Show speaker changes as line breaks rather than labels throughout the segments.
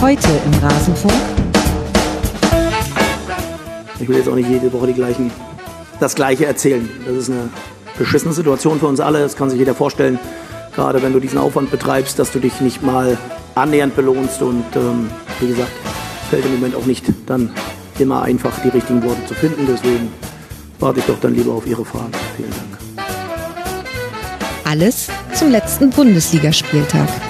Heute im Rasenfunk.
Ich will jetzt auch nicht jede Woche die gleichen, das Gleiche erzählen. Das ist eine beschissene Situation für uns alle. Das kann sich jeder vorstellen. Gerade wenn du diesen Aufwand betreibst, dass du dich nicht mal annähernd belohnst. Und ähm, wie gesagt, fällt im Moment auch nicht dann immer einfach, die richtigen Worte zu finden. Deswegen warte ich doch dann lieber auf Ihre Fragen. Vielen Dank.
Alles zum letzten Bundesligaspieltag.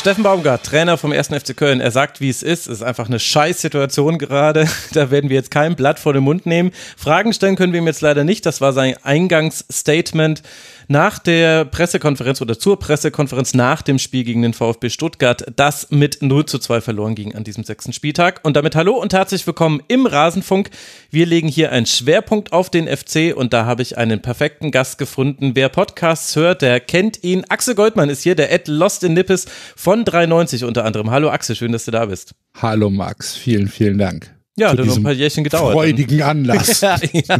Steffen Baumgart, Trainer vom 1. FC Köln, er sagt, wie es ist. Es ist einfach eine Scheißsituation gerade. Da werden wir jetzt kein Blatt vor den Mund nehmen. Fragen stellen können wir ihm jetzt leider nicht. Das war sein Eingangsstatement nach der Pressekonferenz oder zur Pressekonferenz nach dem Spiel gegen den VfB Stuttgart, das mit 0 zu 2 verloren ging an diesem sechsten Spieltag. Und damit hallo und herzlich willkommen im Rasenfunk. Wir legen hier einen Schwerpunkt auf den FC und da habe ich einen perfekten Gast gefunden. Wer Podcasts hört, der kennt ihn. Axel Goldmann ist hier, der Ed Lost in Nippes von 93 unter anderem. Hallo Axel, schön, dass du da bist.
Hallo Max, vielen, vielen Dank.
Ja, hat noch ein paar Jährchen gedauert.
Freudigen Anlass. ja, ja.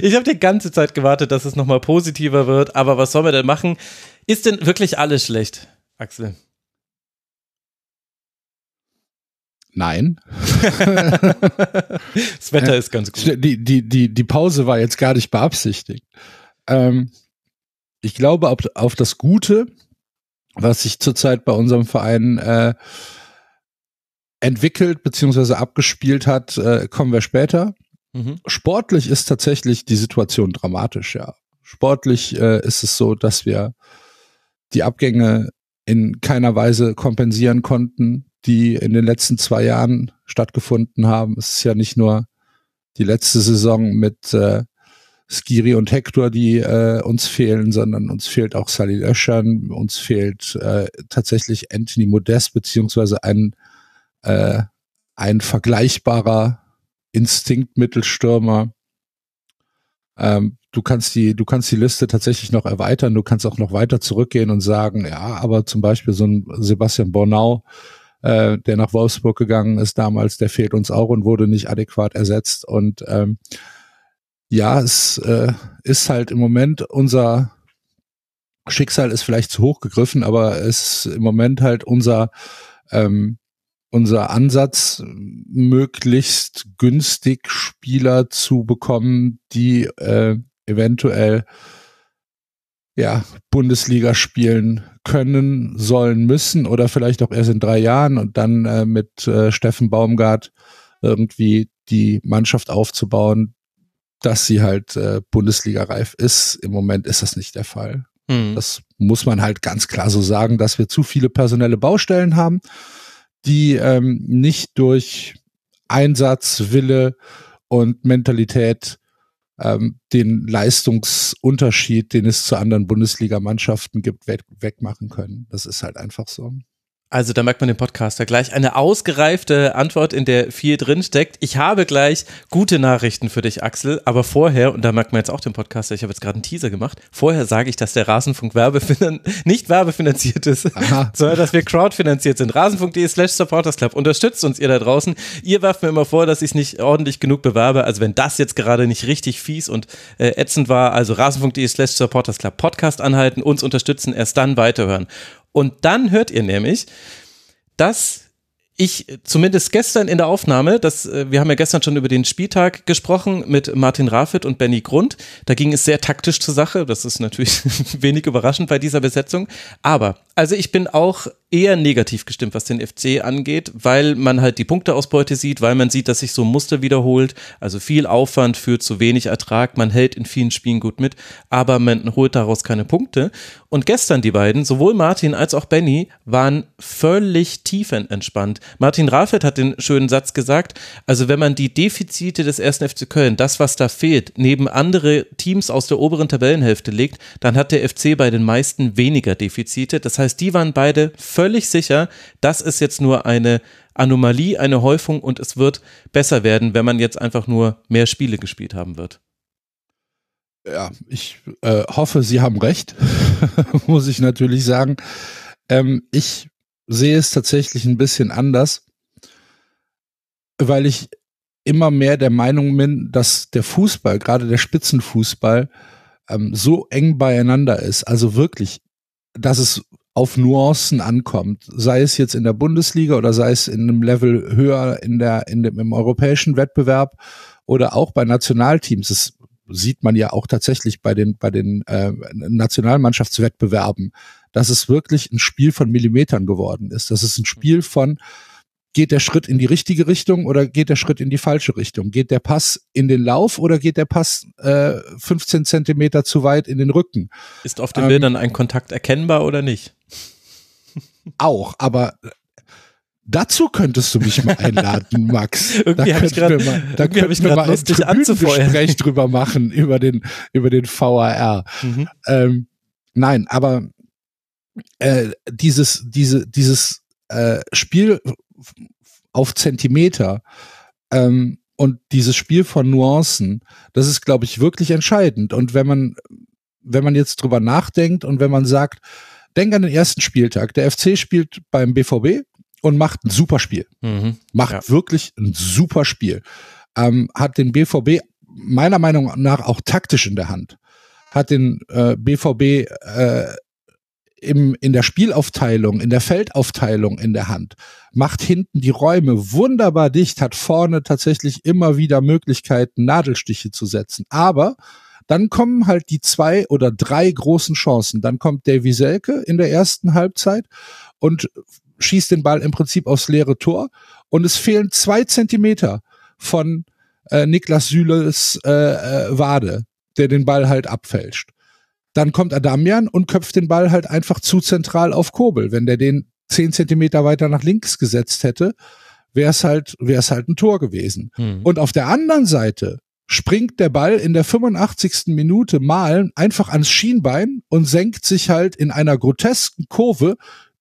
Ich habe die ganze Zeit gewartet, dass es nochmal positiver wird, aber was sollen wir denn machen? Ist denn wirklich alles schlecht, Axel?
Nein.
das Wetter ist ganz gut.
Die, die, die, die Pause war jetzt gar nicht beabsichtigt. Ähm, ich glaube auf, auf das Gute, was sich zurzeit bei unserem Verein äh, entwickelt bzw. abgespielt hat, äh, kommen wir später. Mhm. Sportlich ist tatsächlich die Situation dramatisch, ja. Sportlich äh, ist es so, dass wir die Abgänge in keiner Weise kompensieren konnten, die in den letzten zwei Jahren stattgefunden haben. Es ist ja nicht nur die letzte Saison mit äh, Skiri und Hector, die äh, uns fehlen, sondern uns fehlt auch Salih Öschern, uns fehlt äh, tatsächlich Anthony Modest, beziehungsweise ein äh, ein vergleichbarer Instinktmittelstürmer. Ähm, du kannst die, du kannst die Liste tatsächlich noch erweitern. Du kannst auch noch weiter zurückgehen und sagen, ja, aber zum Beispiel so ein Sebastian Bornau, äh, der nach Wolfsburg gegangen ist damals, der fehlt uns auch und wurde nicht adäquat ersetzt. Und ähm, ja, es äh, ist halt im Moment unser Schicksal ist vielleicht zu hoch gegriffen, aber es ist im Moment halt unser ähm, unser Ansatz, möglichst günstig Spieler zu bekommen, die äh, eventuell ja, Bundesliga spielen können, sollen, müssen oder vielleicht auch erst in drei Jahren und dann äh, mit äh, Steffen Baumgart irgendwie die Mannschaft aufzubauen, dass sie halt äh, Bundesliga reif ist. Im Moment ist das nicht der Fall. Mhm. Das muss man halt ganz klar so sagen, dass wir zu viele personelle Baustellen haben die ähm, nicht durch Einsatz, Wille und Mentalität ähm, den Leistungsunterschied, den es zu anderen Bundesligamannschaften gibt, weg, wegmachen können. Das ist halt einfach so.
Also da merkt man den Podcaster gleich eine ausgereifte Antwort, in der viel drin steckt. Ich habe gleich gute Nachrichten für dich, Axel, aber vorher, und da merkt man jetzt auch den Podcaster, ich habe jetzt gerade einen Teaser gemacht, vorher sage ich, dass der Rasenfunk Werbefinan nicht werbefinanziert ist, Aha. sondern dass wir crowdfinanziert sind. Rasenfunk.de slash supportersclub. Unterstützt uns ihr da draußen. Ihr werft mir immer vor, dass ich es nicht ordentlich genug bewerbe. Also wenn das jetzt gerade nicht richtig fies und äh, ätzend war, also rasenfunk.de slash supportersclub Podcast anhalten, uns unterstützen, erst dann weiterhören. Und dann hört ihr nämlich, dass ich zumindest gestern in der Aufnahme, das, äh, wir haben ja gestern schon über den Spieltag gesprochen mit Martin Rafit und Benny Grund. Da ging es sehr taktisch zur Sache. Das ist natürlich wenig überraschend bei dieser Besetzung. Aber, also ich bin auch eher negativ gestimmt, was den FC angeht, weil man halt die Punkteausbeute sieht, weil man sieht, dass sich so ein Muster wiederholt. Also viel Aufwand für zu wenig Ertrag. Man hält in vielen Spielen gut mit, aber man holt daraus keine Punkte. Und gestern die beiden, sowohl Martin als auch Benny, waren völlig tiefenentspannt. Martin Rafet hat den schönen Satz gesagt, also wenn man die Defizite des ersten FC Köln, das, was da fehlt, neben andere Teams aus der oberen Tabellenhälfte legt, dann hat der FC bei den meisten weniger Defizite. Das heißt, die waren beide völlig sicher, das ist jetzt nur eine Anomalie, eine Häufung und es wird besser werden, wenn man jetzt einfach nur mehr Spiele gespielt haben wird.
Ja, ich äh, hoffe, Sie haben recht, muss ich natürlich sagen. Ähm, ich sehe es tatsächlich ein bisschen anders, weil ich immer mehr der Meinung bin, dass der Fußball, gerade der Spitzenfußball, ähm, so eng beieinander ist, also wirklich dass es auf Nuancen ankommt, sei es jetzt in der Bundesliga oder sei es in einem Level höher in der, in dem, im europäischen Wettbewerb oder auch bei Nationalteams. Das sieht man ja auch tatsächlich bei den, bei den äh, Nationalmannschaftswettbewerben, dass es wirklich ein Spiel von Millimetern geworden ist. Das ist ein Spiel von, geht der Schritt in die richtige Richtung oder geht der Schritt in die falsche Richtung? Geht der Pass in den Lauf oder geht der Pass äh, 15 Zentimeter zu weit in den Rücken?
Ist auf den ähm, Bildern ein Kontakt erkennbar oder nicht?
Auch, aber Dazu könntest du mich mal einladen, Max.
irgendwie habe ich gerade
da könnten ich wir mal ein Gespräch drüber machen über den über den VAR. Mhm. Ähm, nein, aber äh, dieses diese dieses äh, Spiel auf Zentimeter ähm, und dieses Spiel von Nuancen, das ist, glaube ich, wirklich entscheidend. Und wenn man wenn man jetzt drüber nachdenkt und wenn man sagt, denk an den ersten Spieltag, der FC spielt beim BVB und macht ein super Spiel. Mhm. Macht ja. wirklich ein super Spiel. Ähm, hat den BVB meiner Meinung nach auch taktisch in der Hand. Hat den äh, BVB äh, im, in der Spielaufteilung, in der Feldaufteilung in der Hand, macht hinten die Räume wunderbar dicht, hat vorne tatsächlich immer wieder Möglichkeiten, Nadelstiche zu setzen. Aber dann kommen halt die zwei oder drei großen Chancen. Dann kommt Davy Selke in der ersten Halbzeit und schießt den Ball im Prinzip aufs leere Tor und es fehlen zwei Zentimeter von äh, Niklas Süles äh, äh, Wade, der den Ball halt abfälscht. Dann kommt Adamian und köpft den Ball halt einfach zu zentral auf Kobel. Wenn der den zehn Zentimeter weiter nach links gesetzt hätte, wäre es halt, wäre es halt ein Tor gewesen. Hm. Und auf der anderen Seite springt der Ball in der 85. Minute mal einfach ans Schienbein und senkt sich halt in einer grotesken Kurve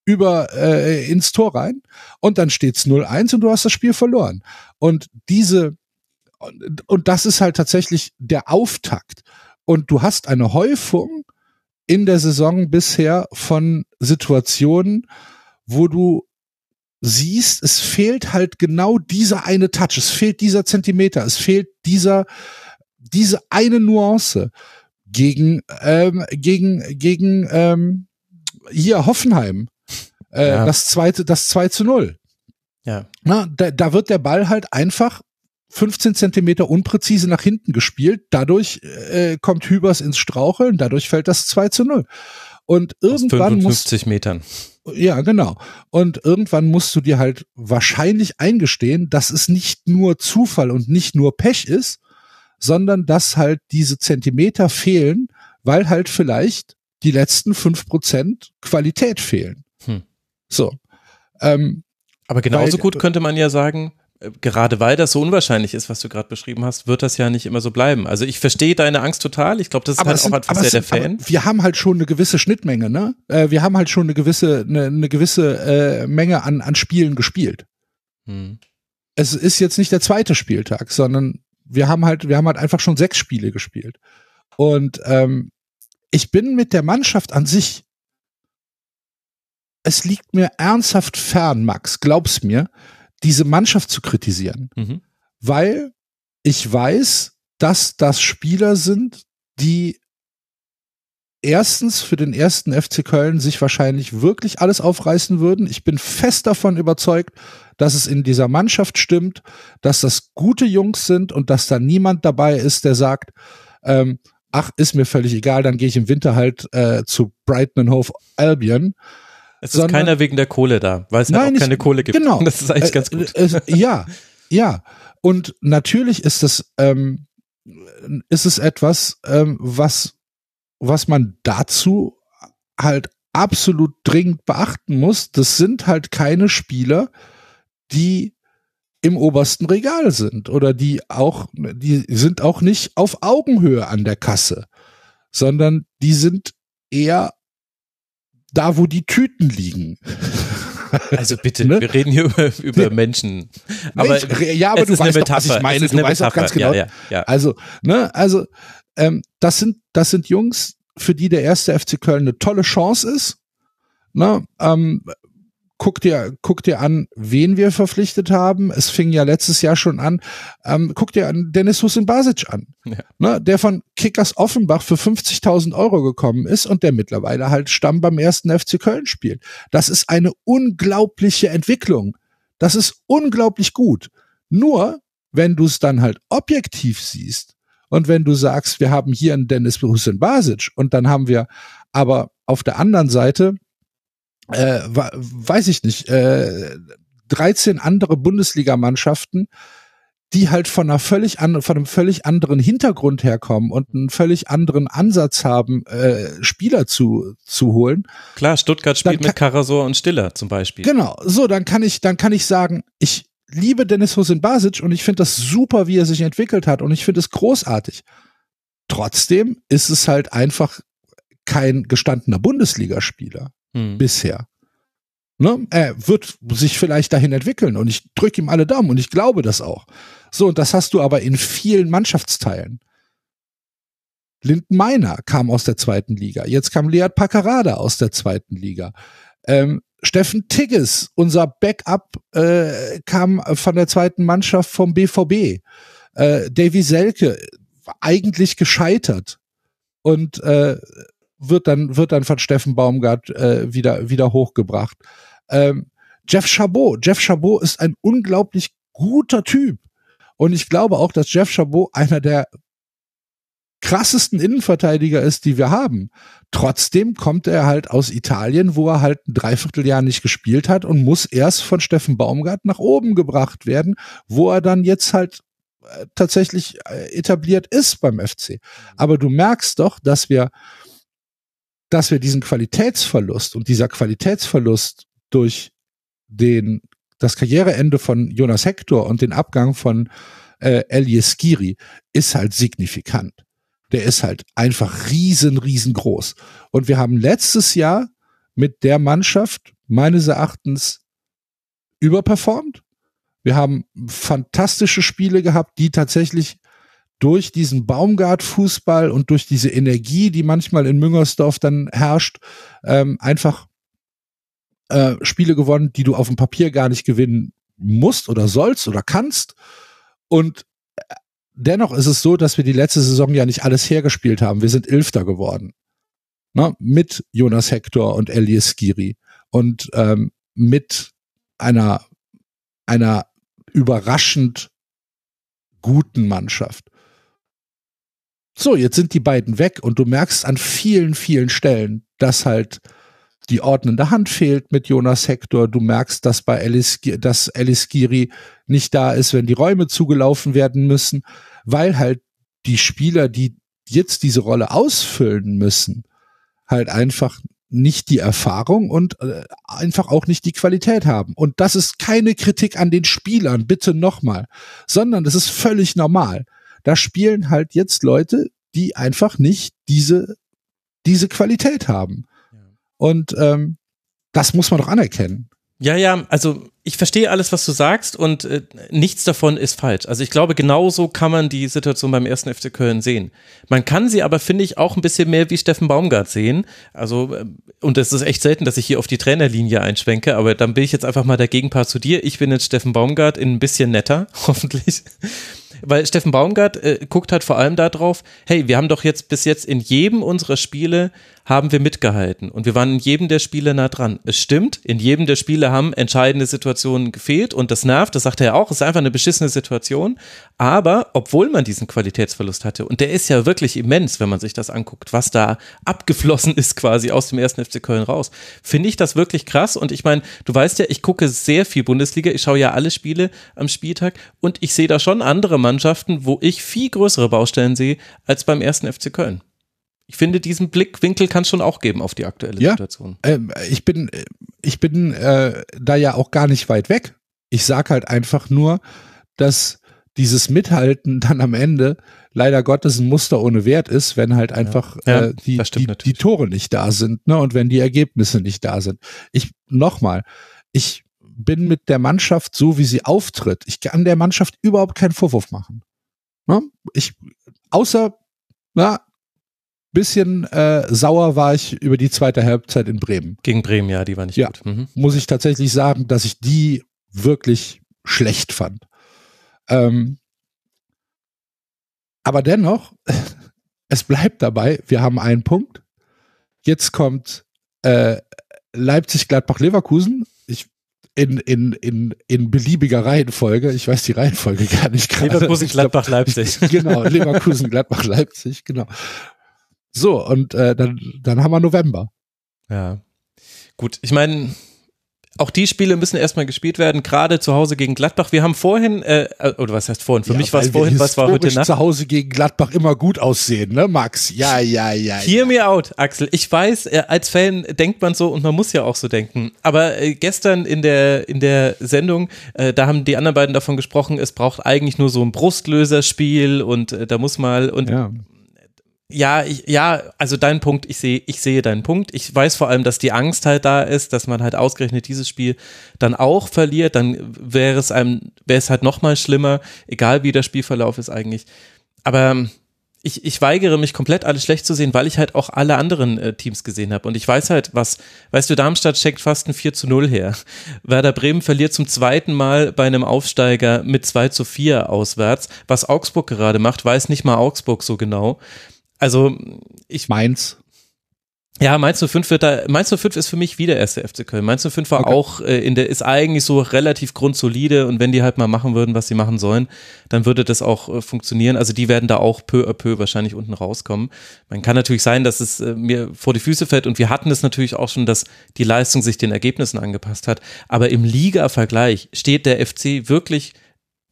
über äh, ins Tor rein und dann steht's 0-1 und du hast das Spiel verloren. Und diese und, und das ist halt tatsächlich der Auftakt. Und du hast eine Häufung in der Saison bisher von Situationen, wo du siehst, es fehlt halt genau dieser eine Touch, es fehlt dieser Zentimeter, es fehlt dieser, diese eine Nuance gegen, ähm, gegen, gegen ähm, hier Hoffenheim. Äh, ja. Das zweite, das 2 zu 0.
Ja.
Na, da, da wird der Ball halt einfach 15 Zentimeter unpräzise nach hinten gespielt. Dadurch äh, kommt Hübers ins Straucheln, dadurch fällt das 2 zu 0. Und irgendwann
muss 50 Metern.
Ja, genau. Und irgendwann musst du dir halt wahrscheinlich eingestehen, dass es nicht nur Zufall und nicht nur Pech ist, sondern dass halt diese Zentimeter fehlen, weil halt vielleicht die letzten fünf Prozent Qualität fehlen. Hm. So. Ähm,
Aber genauso weil, gut könnte man ja sagen, gerade weil das so unwahrscheinlich ist, was du gerade beschrieben hast, wird das ja nicht immer so bleiben. Also ich verstehe deine Angst total. Ich glaube, das ist aber halt sind, auch einfach sehr der Fan.
Wir haben halt schon eine gewisse Schnittmenge, ne? Äh, wir haben halt schon eine gewisse, eine, eine gewisse äh, Menge an, an Spielen gespielt. Hm. Es ist jetzt nicht der zweite Spieltag, sondern wir haben halt, wir haben halt einfach schon sechs Spiele gespielt. Und ähm, ich bin mit der Mannschaft an sich es liegt mir ernsthaft fern, Max, glaub's mir, diese Mannschaft zu kritisieren. Mhm. Weil ich weiß, dass das Spieler sind, die erstens für den ersten FC Köln sich wahrscheinlich wirklich alles aufreißen würden. Ich bin fest davon überzeugt, dass es in dieser Mannschaft stimmt, dass das gute Jungs sind und dass da niemand dabei ist, der sagt, ähm, ach, ist mir völlig egal, dann gehe ich im Winter halt äh, zu Brighton Hove Albion.
Es ist sondern, keiner wegen der Kohle da, weil es halt nein, auch keine ich, Kohle gibt.
Genau.
Das ist eigentlich ganz gut.
Äh, äh, ja, ja. Und natürlich ist das, ähm, ist es etwas, ähm, was, was man dazu halt absolut dringend beachten muss. Das sind halt keine Spieler, die im obersten Regal sind oder die auch, die sind auch nicht auf Augenhöhe an der Kasse, sondern die sind eher da, wo die Tüten liegen.
Also bitte, ne? wir reden hier über, über Menschen. Aber
ich, ja, aber du weißt doch, was ich meine. Du weißt auch ganz genau. Ja, ja, ja. Also, ne, also ähm, das sind das sind Jungs, für die der erste FC Köln eine tolle Chance ist. Ne, ähm, guck dir, guck dir an, wen wir verpflichtet haben. Es fing ja letztes Jahr schon an. Ähm, guck dir an Dennis Husin Basic an, ja. ne, der von Kickers Offenbach für 50.000 Euro gekommen ist und der mittlerweile halt Stamm beim ersten FC Köln spielt. Das ist eine unglaubliche Entwicklung. Das ist unglaublich gut. Nur, wenn du es dann halt objektiv siehst und wenn du sagst, wir haben hier einen Dennis Hussein Basic und dann haben wir aber auf der anderen Seite äh, weiß ich nicht, äh, 13 andere Bundesligamannschaften, die halt von einer völlig an, von einem völlig anderen Hintergrund herkommen und einen völlig anderen Ansatz haben, äh, Spieler zu zu holen.
Klar, Stuttgart spielt mit Karasor und Stiller zum Beispiel.
Genau, so dann kann ich dann kann ich sagen, ich liebe Dennis Hosin Basic und ich finde das super, wie er sich entwickelt hat und ich finde es großartig. Trotzdem ist es halt einfach kein gestandener Bundesligaspieler hm. bisher. Ne? Er wird sich vielleicht dahin entwickeln und ich drücke ihm alle Daumen und ich glaube das auch. So, und das hast du aber in vielen Mannschaftsteilen. Linden Meiner kam aus der zweiten Liga. Jetzt kam Lead Paccarada aus der zweiten Liga. Ähm, Steffen Tigges, unser Backup, äh, kam von der zweiten Mannschaft vom BVB. Äh, Davy Selke, eigentlich gescheitert. Und äh, wird dann, wird dann von Steffen Baumgart äh, wieder, wieder hochgebracht. Ähm, Jeff Chabot. Jeff Chabot ist ein unglaublich guter Typ. Und ich glaube auch, dass Jeff Chabot einer der krassesten Innenverteidiger ist, die wir haben. Trotzdem kommt er halt aus Italien, wo er halt ein Dreivierteljahr nicht gespielt hat und muss erst von Steffen Baumgart nach oben gebracht werden, wo er dann jetzt halt äh, tatsächlich äh, etabliert ist beim FC. Aber du merkst doch, dass wir dass wir diesen Qualitätsverlust und dieser Qualitätsverlust durch den, das Karriereende von Jonas Hector und den Abgang von äh, Elias Giri ist halt signifikant. Der ist halt einfach riesen, riesengroß. Und wir haben letztes Jahr mit der Mannschaft meines Erachtens überperformt. Wir haben fantastische Spiele gehabt, die tatsächlich durch diesen Baumgart-Fußball und durch diese Energie, die manchmal in Müngersdorf dann herrscht, ähm, einfach äh, Spiele gewonnen, die du auf dem Papier gar nicht gewinnen musst oder sollst oder kannst. Und äh, dennoch ist es so, dass wir die letzte Saison ja nicht alles hergespielt haben. Wir sind Elfter geworden. Ne? Mit Jonas Hector und Elias Giri. Und ähm, mit einer, einer überraschend guten Mannschaft. So, jetzt sind die beiden weg und du merkst an vielen, vielen Stellen, dass halt die ordnende Hand fehlt mit Jonas Hector. Du merkst, dass bei Alice, dass Alice Giri nicht da ist, wenn die Räume zugelaufen werden müssen, weil halt die Spieler, die jetzt diese Rolle ausfüllen müssen, halt einfach nicht die Erfahrung und äh, einfach auch nicht die Qualität haben. Und das ist keine Kritik an den Spielern, bitte nochmal, sondern das ist völlig normal da spielen halt jetzt Leute, die einfach nicht diese, diese Qualität haben. Und ähm, das muss man doch anerkennen.
Ja, ja, also ich verstehe alles, was du sagst und äh, nichts davon ist falsch. Also ich glaube, genauso kann man die Situation beim ersten FC Köln sehen. Man kann sie aber, finde ich, auch ein bisschen mehr wie Steffen Baumgart sehen. Also, äh, und es ist echt selten, dass ich hier auf die Trainerlinie einschwenke, aber dann bin ich jetzt einfach mal der Gegenpart zu dir. Ich bin jetzt Steffen Baumgart in ein bisschen netter, hoffentlich weil Steffen Baumgart äh, guckt halt vor allem darauf, hey, wir haben doch jetzt bis jetzt in jedem unserer Spiele haben wir mitgehalten und wir waren in jedem der Spiele nah dran. Es stimmt, in jedem der Spiele haben entscheidende Situationen gefehlt und das nervt, das sagt er ja auch, es ist einfach eine beschissene Situation, aber obwohl man diesen Qualitätsverlust hatte und der ist ja wirklich immens, wenn man sich das anguckt, was da abgeflossen ist quasi aus dem ersten FC Köln raus, finde ich das wirklich krass und ich meine, du weißt ja, ich gucke sehr viel Bundesliga, ich schaue ja alle Spiele am Spieltag und ich sehe da schon andere Mannschaften, wo ich viel größere Baustellen sehe als beim ersten FC Köln. Ich finde, diesen Blickwinkel kann es schon auch geben auf die aktuelle ja, Situation.
Äh, ich bin, ich bin äh, da ja auch gar nicht weit weg. Ich sag halt einfach nur, dass dieses Mithalten dann am Ende leider Gottes ein Muster ohne Wert ist, wenn halt einfach ja, äh, die, die, die, Tore nicht da sind, ne? Und wenn die Ergebnisse nicht da sind. Ich nochmal, ich bin mit der Mannschaft so, wie sie auftritt. Ich kann der Mannschaft überhaupt keinen Vorwurf machen. Ne? Ich, außer, na, bisschen äh, sauer war ich über die zweite Halbzeit in Bremen.
Gegen Bremen, ja, die war nicht
Ja.
gut. Mhm.
Muss ich tatsächlich sagen, dass ich die wirklich schlecht fand. Ähm, aber dennoch, es bleibt dabei, wir haben einen Punkt. Jetzt kommt äh, Leipzig, Gladbach, Leverkusen. Ich in, in, in, in beliebiger Reihenfolge. Ich weiß die Reihenfolge gar nicht gerade.
Leverkusen, Gladbach, Leipzig.
genau, Leverkusen, Gladbach, Leipzig, genau. So, und äh, dann, dann haben wir November.
Ja. Gut, ich meine, auch die Spiele müssen erstmal gespielt werden, gerade zu Hause gegen Gladbach. Wir haben vorhin, äh, oder was heißt vorhin? Für
Ja,
mich war es vorhin, was war heute Nacht?
zu Hause gegen Gladbach immer gut aussehen, ne, Max? Ja, ja, ja.
Hear me out, Axel. Ich weiß, äh, als Fan denkt man so und man muss ja auch so denken. Aber äh, gestern in der, in der Sendung, äh, da haben die anderen beiden davon gesprochen, es braucht eigentlich nur so ein Brustlöserspiel und äh, da muss mal und
ja.
Ja, ich, ja, also dein Punkt, ich sehe, ich sehe deinen Punkt. Ich weiß vor allem, dass die Angst halt da ist, dass man halt ausgerechnet dieses Spiel dann auch verliert. Dann wäre es einem, wäre es halt noch mal schlimmer, egal wie der Spielverlauf ist eigentlich. Aber ähm, ich, ich weigere mich komplett alles schlecht zu sehen, weil ich halt auch alle anderen äh, Teams gesehen habe. Und ich weiß halt, was, weißt du, Darmstadt steckt fast ein 4 zu 0 her. Werder Bremen verliert zum zweiten Mal bei einem Aufsteiger mit 2 zu 4 auswärts. Was Augsburg gerade macht, weiß nicht mal Augsburg so genau. Also ich,
Mainz.
ja, Mainz 05 wird da, Mainz 05 ist für mich wieder erste FC Köln. Mainz 05 war
Okay.
auch äh, in der, ist eigentlich so relativ grundsolide und wenn die halt mal machen würden, was sie machen sollen, dann würde das auch äh, funktionieren. Also die werden da auch peu à peu wahrscheinlich unten rauskommen. Man kann natürlich sein, dass es äh, mir vor die Füße fällt und wir hatten es natürlich auch schon, dass die Leistung sich den Ergebnissen angepasst hat. Aber im Liga-Vergleich steht der FC wirklich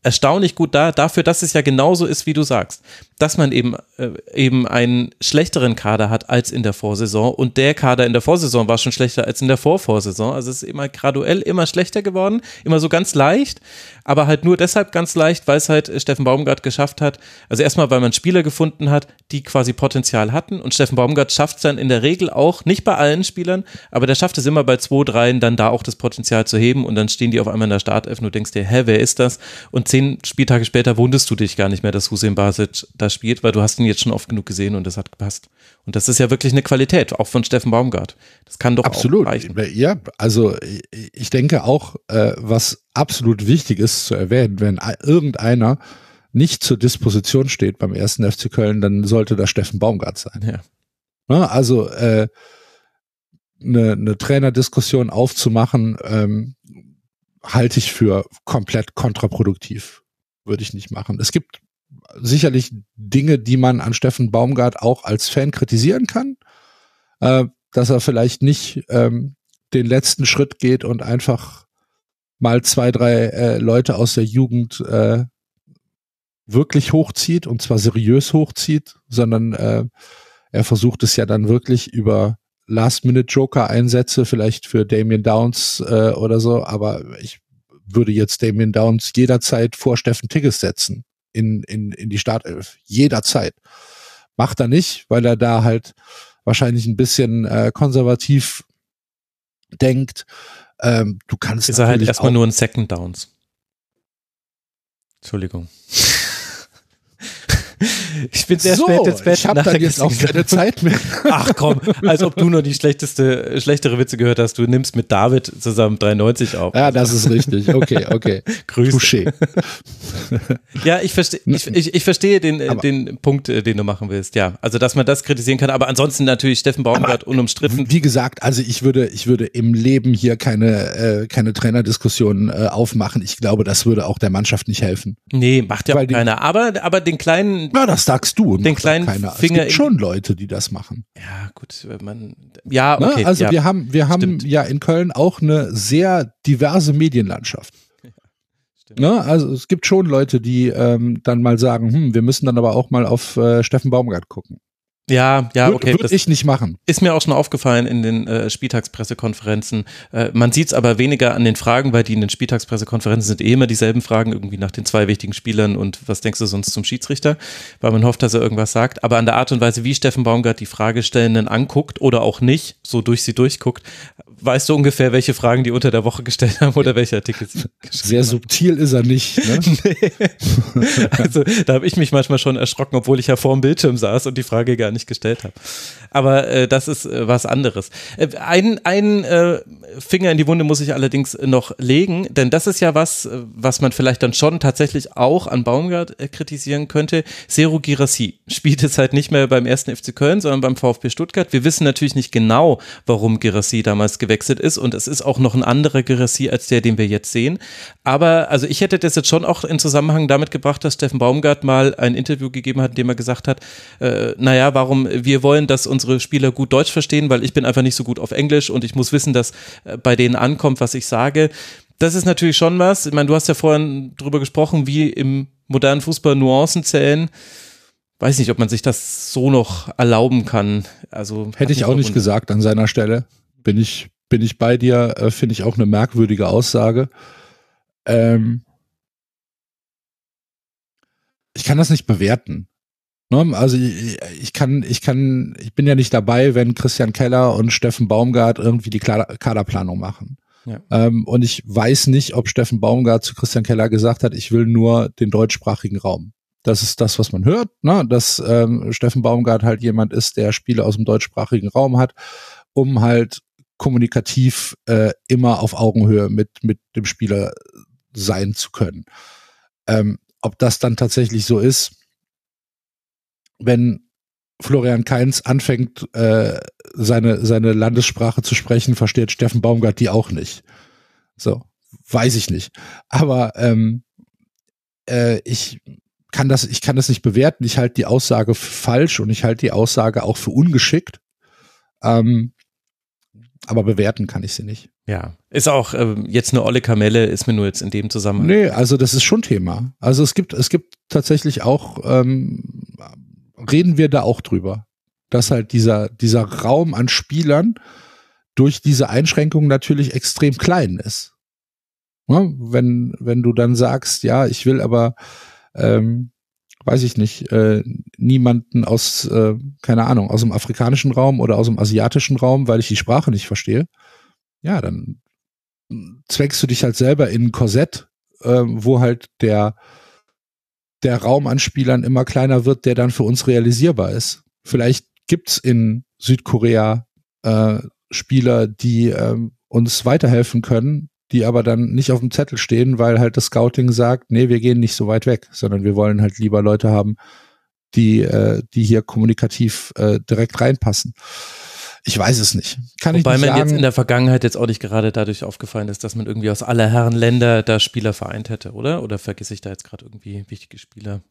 erstaunlich gut da, dafür, dass es ja genauso ist, wie du sagst. Dass man eben, äh, eben einen schlechteren Kader hat als in der Vorsaison und der Kader in der Vorsaison war schon schlechter als in der Vorvorsaison. Also es ist immer graduell immer schlechter geworden, immer so ganz leicht, aber halt nur deshalb ganz leicht, weil es halt Steffen Baumgart geschafft hat. Also erstmal, weil man Spieler gefunden hat, die quasi Potenzial hatten und Steffen Baumgart schafft es dann in der Regel auch, nicht bei allen Spielern, aber der schafft es immer bei zwei, dreien dann da auch das Potenzial zu heben und dann stehen die auf einmal in der Startelf und du denkst dir, hä, wer ist das? Und zehn Spieltage später wunderst du dich gar nicht mehr, dass Hussein Basic da spielt, weil du hast ihn jetzt schon oft genug gesehen und das hat gepasst. Und das ist ja wirklich eine Qualität, auch von Steffen Baumgart. Das kann doch
Absolut.
auch reichen.
Ja, also ich- denke auch, äh, was absolut wichtig ist zu erwähnen, wenn irgendeiner nicht zur Disposition steht beim ersten FC Köln, dann sollte das Steffen Baumgart sein.
Ja.
Ne, Also äh, eine, eine Trainerdiskussion aufzumachen, ähm, halte ich für komplett kontraproduktiv. Würde ich nicht machen. Es gibt sicherlich Dinge, die man an Steffen Baumgart auch als Fan kritisieren kann, äh, dass er vielleicht nicht ähm, den letzten Schritt geht und einfach mal zwei, drei äh, Leute aus der Jugend äh, wirklich hochzieht und zwar seriös hochzieht, sondern äh, er versucht es ja dann wirklich über Last-Minute-Joker-Einsätze, vielleicht für Damien Downs äh, oder so, aber ich würde jetzt Damien Downs jederzeit vor Steffen Tigges setzen in, in, in die Startelf. Jederzeit. Macht er nicht, weil er da halt wahrscheinlich ein bisschen äh, konservativ denkt. Ähm, du kannst
Ist er halt erstmal nur ein Second Downs. Entschuldigung. Ich bin sehr
so,
spät ins Bett.
ich habe dann jetzt auch keine Zeit mehr.
Ach komm, als ob du nur die schlechteste, schlechtere Witze gehört hast. Du nimmst mit David zusammen 93 auf.
Ja, das ist richtig. Okay, okay.
Grüße.
Touché.
Ja, ich verstehe, ich, ich, ich verstehe den, äh,
Aber-
den Punkt, äh, den du machen willst. Ja, also dass man das kritisieren kann, aber ansonsten natürlich Steffen Baumgart unumstritten.
Wie gesagt, also ich würde, ich würde im Leben hier keine, äh, keine Trainerdiskussion äh, aufmachen. Ich glaube, das würde auch der Mannschaft nicht helfen.
Nee, macht ja
Weil
keiner. Aber, aber den kleinen,
Ja, das sagst du.
Den
macht
kleinen
keiner.
Finger
es gibt schon Leute, die das machen.
ja gut, man, ja,
Ne?
okay.
also
ja.
wir haben, wir haben
stimmt.
ja in Köln auch eine sehr diverse Medienlandschaft. Ne? Also es gibt schon Leute, die ähm, dann mal sagen, hm, wir müssen dann aber auch mal auf äh, Steffen Baumgart gucken.
Ja, ja,
Würde
okay.
würd
das-
ich nicht machen.
Ist mir auch schon aufgefallen in den äh, Spieltagspressekonferenzen. Äh, man sieht es aber weniger an den Fragen, weil die in den Spieltagspressekonferenzen sind eh immer dieselben Fragen, irgendwie nach den zwei wichtigen Spielern und was denkst du sonst zum Schiedsrichter, weil man hofft, dass er irgendwas sagt. Aber an der Art und Weise, wie Steffen Baumgart die Fragestellenden anguckt oder auch nicht, so durch sie durchguckt, weißt du ungefähr, welche Fragen die unter der Woche gestellt haben oder welche Artikel sie
Sehr subtil ist er nicht. Ne?
Also da habe ich mich manchmal schon erschrocken, obwohl ich ja vor dem Bildschirm saß und die Frage gar nicht gestellt habe. Aber äh, das ist äh, was anderes. Äh, ein ein äh, Finger in die Wunde muss ich allerdings noch legen, denn das ist ja was, äh, was man vielleicht dann schon tatsächlich auch an Baumgart äh, kritisieren könnte. Seru Girassi spielt jetzt halt nicht mehr beim ersten FC Köln, sondern beim VfB Stuttgart. Wir wissen natürlich nicht genau, warum Girassi damals gewechselt ist und es ist auch noch ein anderer Girassi als der, den wir jetzt sehen. Aber also ich hätte das jetzt schon auch in Zusammenhang damit gebracht, dass Steffen Baumgart mal ein Interview gegeben hat, in dem er gesagt hat, äh, naja, warum wir wollen, dass unsere Spieler gut Deutsch verstehen, weil ich bin einfach nicht so gut auf Englisch und ich muss wissen, dass äh, bei denen ankommt, was ich sage. Das ist natürlich schon was. Ich meine, du hast ja vorhin drüber gesprochen, wie im modernen Fußball Nuancen zählen. Weiß nicht, ob man sich das so noch erlauben kann. Also
hätte ich auch nicht gesagt an seiner Stelle. Bin ich bin ich bei dir. Äh, Finde ich auch eine merkwürdige Aussage. Ähm, ich kann das nicht bewerten. Ne? Also ich, ich, kann, ich kann, ich bin ja nicht dabei, wenn Christian Keller und Steffen Baumgart irgendwie die Kaderplanung machen. Ja. Ähm, und ich weiß nicht, ob Steffen Baumgart zu Christian Keller gesagt hat, ich will nur den deutschsprachigen Raum. Das ist das, was man hört, ne? dass ähm, Steffen Baumgart halt jemand ist, der Spiele aus dem deutschsprachigen Raum hat, um halt kommunikativ äh, immer auf Augenhöhe mit, mit dem Spieler sein zu können. Ähm, ob das dann tatsächlich so ist, wenn Florian Kainz anfängt, äh, seine, seine Landessprache zu sprechen, versteht Steffen Baumgart die auch nicht. So, weiß ich nicht. Aber ähm, äh, ich kann das, ich kann das nicht bewerten. Ich halte die Aussage für falsch und ich halte die Aussage auch für ungeschickt. Ähm, aber bewerten kann ich sie nicht.
Ja, ist auch äh, jetzt eine olle Kamelle, ist mir nur jetzt in dem Zusammenhang.
Nee, also das ist schon Thema. Also es gibt, es gibt tatsächlich auch, ähm, reden wir da auch drüber, dass halt dieser, dieser Raum an Spielern durch diese Einschränkungen natürlich extrem klein ist. Ja, wenn, wenn du dann sagst, ja, ich will aber ähm, weiß ich nicht, äh, niemanden aus, äh, keine Ahnung, aus dem afrikanischen Raum oder aus dem asiatischen Raum, weil ich die Sprache nicht verstehe, ja, dann zwängst du dich halt selber in ein Korsett, äh, wo halt der, der Raum an Spielern immer kleiner wird, der dann für uns realisierbar ist. Vielleicht gibt's in Südkorea äh, Spieler, die äh, uns weiterhelfen können, die aber dann nicht auf dem Zettel stehen, weil halt das Scouting sagt, nee, wir gehen nicht so weit weg, sondern wir wollen halt lieber Leute haben, die, äh, die hier kommunikativ äh, direkt reinpassen. Ich weiß es nicht. Kann
Wobei
ich nicht
man
sagen.
jetzt in der Vergangenheit jetzt auch nicht gerade dadurch aufgefallen ist, dass man irgendwie aus aller Herren Länder da Spieler vereint hätte, oder? Oder vergesse ich da jetzt gerade irgendwie wichtige Spieler?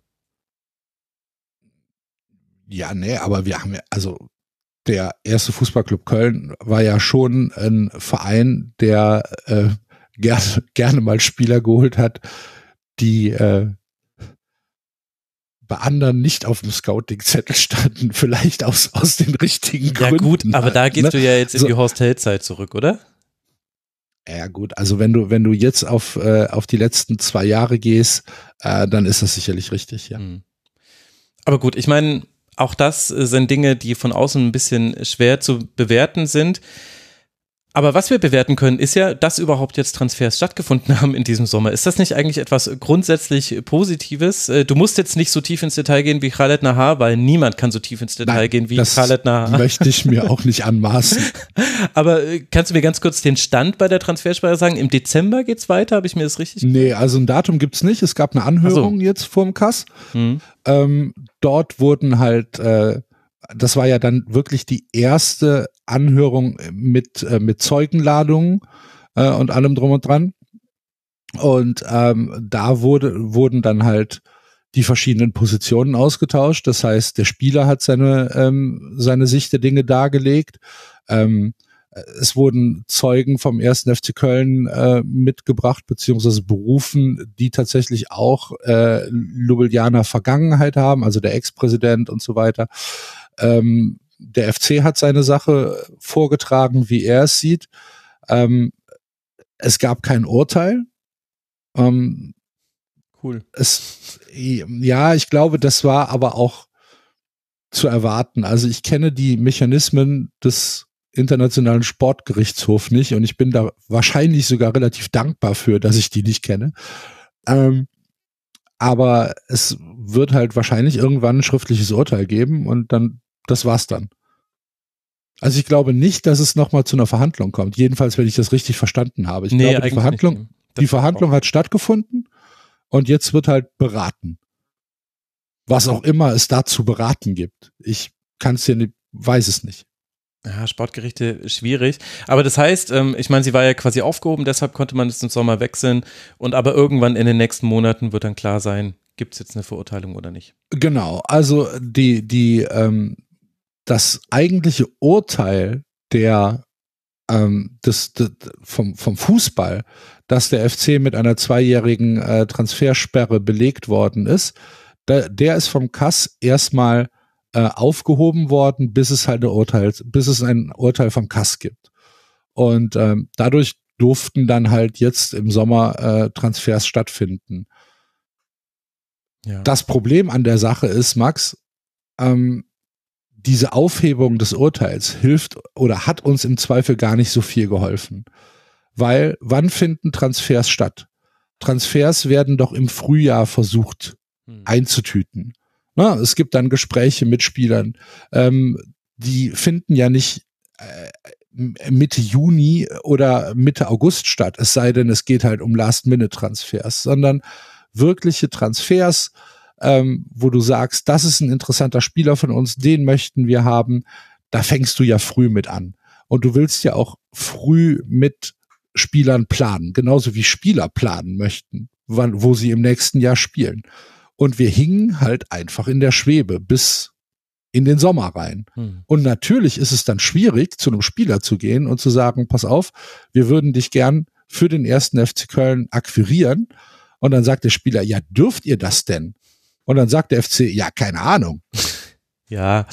Ja, nee, aber wir haben ja, also der erste Fußballclub Köln war ja schon ein Verein, der äh, gerne, gerne mal Spieler geholt hat, die äh, bei anderen nicht auf dem Scouting-Zettel standen, vielleicht aus, aus den richtigen Gründen.
Ja gut, aber
halt,
da gehst
ne?
du ja jetzt in
So.
die Horst Held-Zeit zurück, oder?
Ja gut, also wenn du, wenn du jetzt auf, äh, auf die letzten zwei Jahre gehst, äh, dann ist das sicherlich richtig, ja.
Hm. Aber gut, ich meine, auch das äh, sind Dinge, die von außen ein bisschen schwer zu bewerten sind. Aber was wir bewerten können, ist ja, dass überhaupt jetzt Transfers stattgefunden haben in diesem Sommer. Ist das nicht eigentlich etwas grundsätzlich Positives? Äh, Du musst jetzt nicht so tief ins Detail gehen wie Khaled Nahar, weil niemand kann so tief ins Detail
Nein,
gehen wie
das
Khaled Nahar.
möchte ich mir auch nicht anmaßen.
Aber äh, kannst du mir ganz kurz den Stand bei der Transfersperre sagen? Im Dezember geht's weiter, habe ich mir das richtig
Nee, also ein Datum gibt's nicht. Es gab eine Anhörung jetzt vorm Kass.
Hm.
Ähm, dort wurden halt, äh, das war ja dann wirklich die erste Anhörung mit, äh, mit Zeugenladungen äh, und allem drum und dran. Und ähm, da wurde, wurden dann halt die verschiedenen Positionen ausgetauscht. Das heißt, der Spieler hat seine, ähm, seine Sicht der Dinge dargelegt. Ähm, es wurden Zeugen vom ersten FC Köln äh, mitgebracht beziehungsweise berufen, die tatsächlich auch äh, Ljubljana Vergangenheit haben, also der Ex-Präsident und so weiter. Ähm, der FC hat seine Sache vorgetragen, wie er es sieht. Ähm, es gab kein Urteil. Ähm,
Cool.
es, ja, ich glaube, das war aber auch zu erwarten. Also ich kenne die Mechanismen des internationalen Sportgerichtshofs nicht und ich bin da wahrscheinlich sogar relativ dankbar für, dass ich die nicht kenne. Ähm, aber es wird halt wahrscheinlich irgendwann ein schriftliches Urteil geben und dann Das war's dann. Also ich glaube nicht, dass es nochmal zu einer Verhandlung kommt. Jedenfalls, wenn ich das richtig verstanden habe. Ich
Nee,
glaube, die Verhandlung.
Das
die Verhandlung hat stattgefunden und jetzt wird halt beraten. Was auch immer es da zu beraten gibt. Ich kann es dir nicht, weiß es nicht.
Ja, Sportgerichte schwierig. Aber das heißt, ähm, ich meine, sie war ja quasi aufgehoben, deshalb konnte man es im Sommer wechseln. Und aber irgendwann in den nächsten Monaten wird dann klar sein, gibt es jetzt eine Verurteilung oder nicht.
Genau, also die, die, ähm, das eigentliche Urteil der ähm, des, des, vom, vom Fußball, dass der FC mit einer zweijährigen äh, Transfersperre belegt worden ist, da, der ist vom Kass erstmal äh, aufgehoben worden, bis es halt ein Urteil, bis es ein Urteil vom Kass gibt. Und ähm, dadurch durften dann halt jetzt im Sommer äh, Transfers stattfinden.
Ja.
Das Problem an der Sache ist, Max, ähm, diese Aufhebung des Urteils hilft oder hat uns im Zweifel gar nicht so viel geholfen. Weil wann finden Transfers statt? Transfers werden doch im Frühjahr versucht
Hm.
einzutüten. Na, es gibt dann Gespräche mit Spielern. Ähm, die finden ja nicht äh, Mitte Juni oder Mitte August statt, es sei denn, es geht halt um Last-Minute-Transfers, sondern wirkliche Transfers, ähm, wo du sagst, das ist ein interessanter Spieler von uns, den möchten wir haben, da fängst du ja früh mit an. Und du willst ja auch früh mit Spielern planen, genauso wie Spieler planen möchten, wann, wo sie im nächsten Jahr spielen. Und wir hingen halt einfach in der Schwebe bis in den Sommer rein.
Hm.
Und natürlich ist es dann schwierig, zu einem Spieler zu gehen und zu sagen, pass auf, wir würden dich gern für den ersten FC Köln akquirieren. Und dann sagt der Spieler, ja, dürft ihr das denn? Und dann sagt der FC, ja, keine Ahnung.
Ja,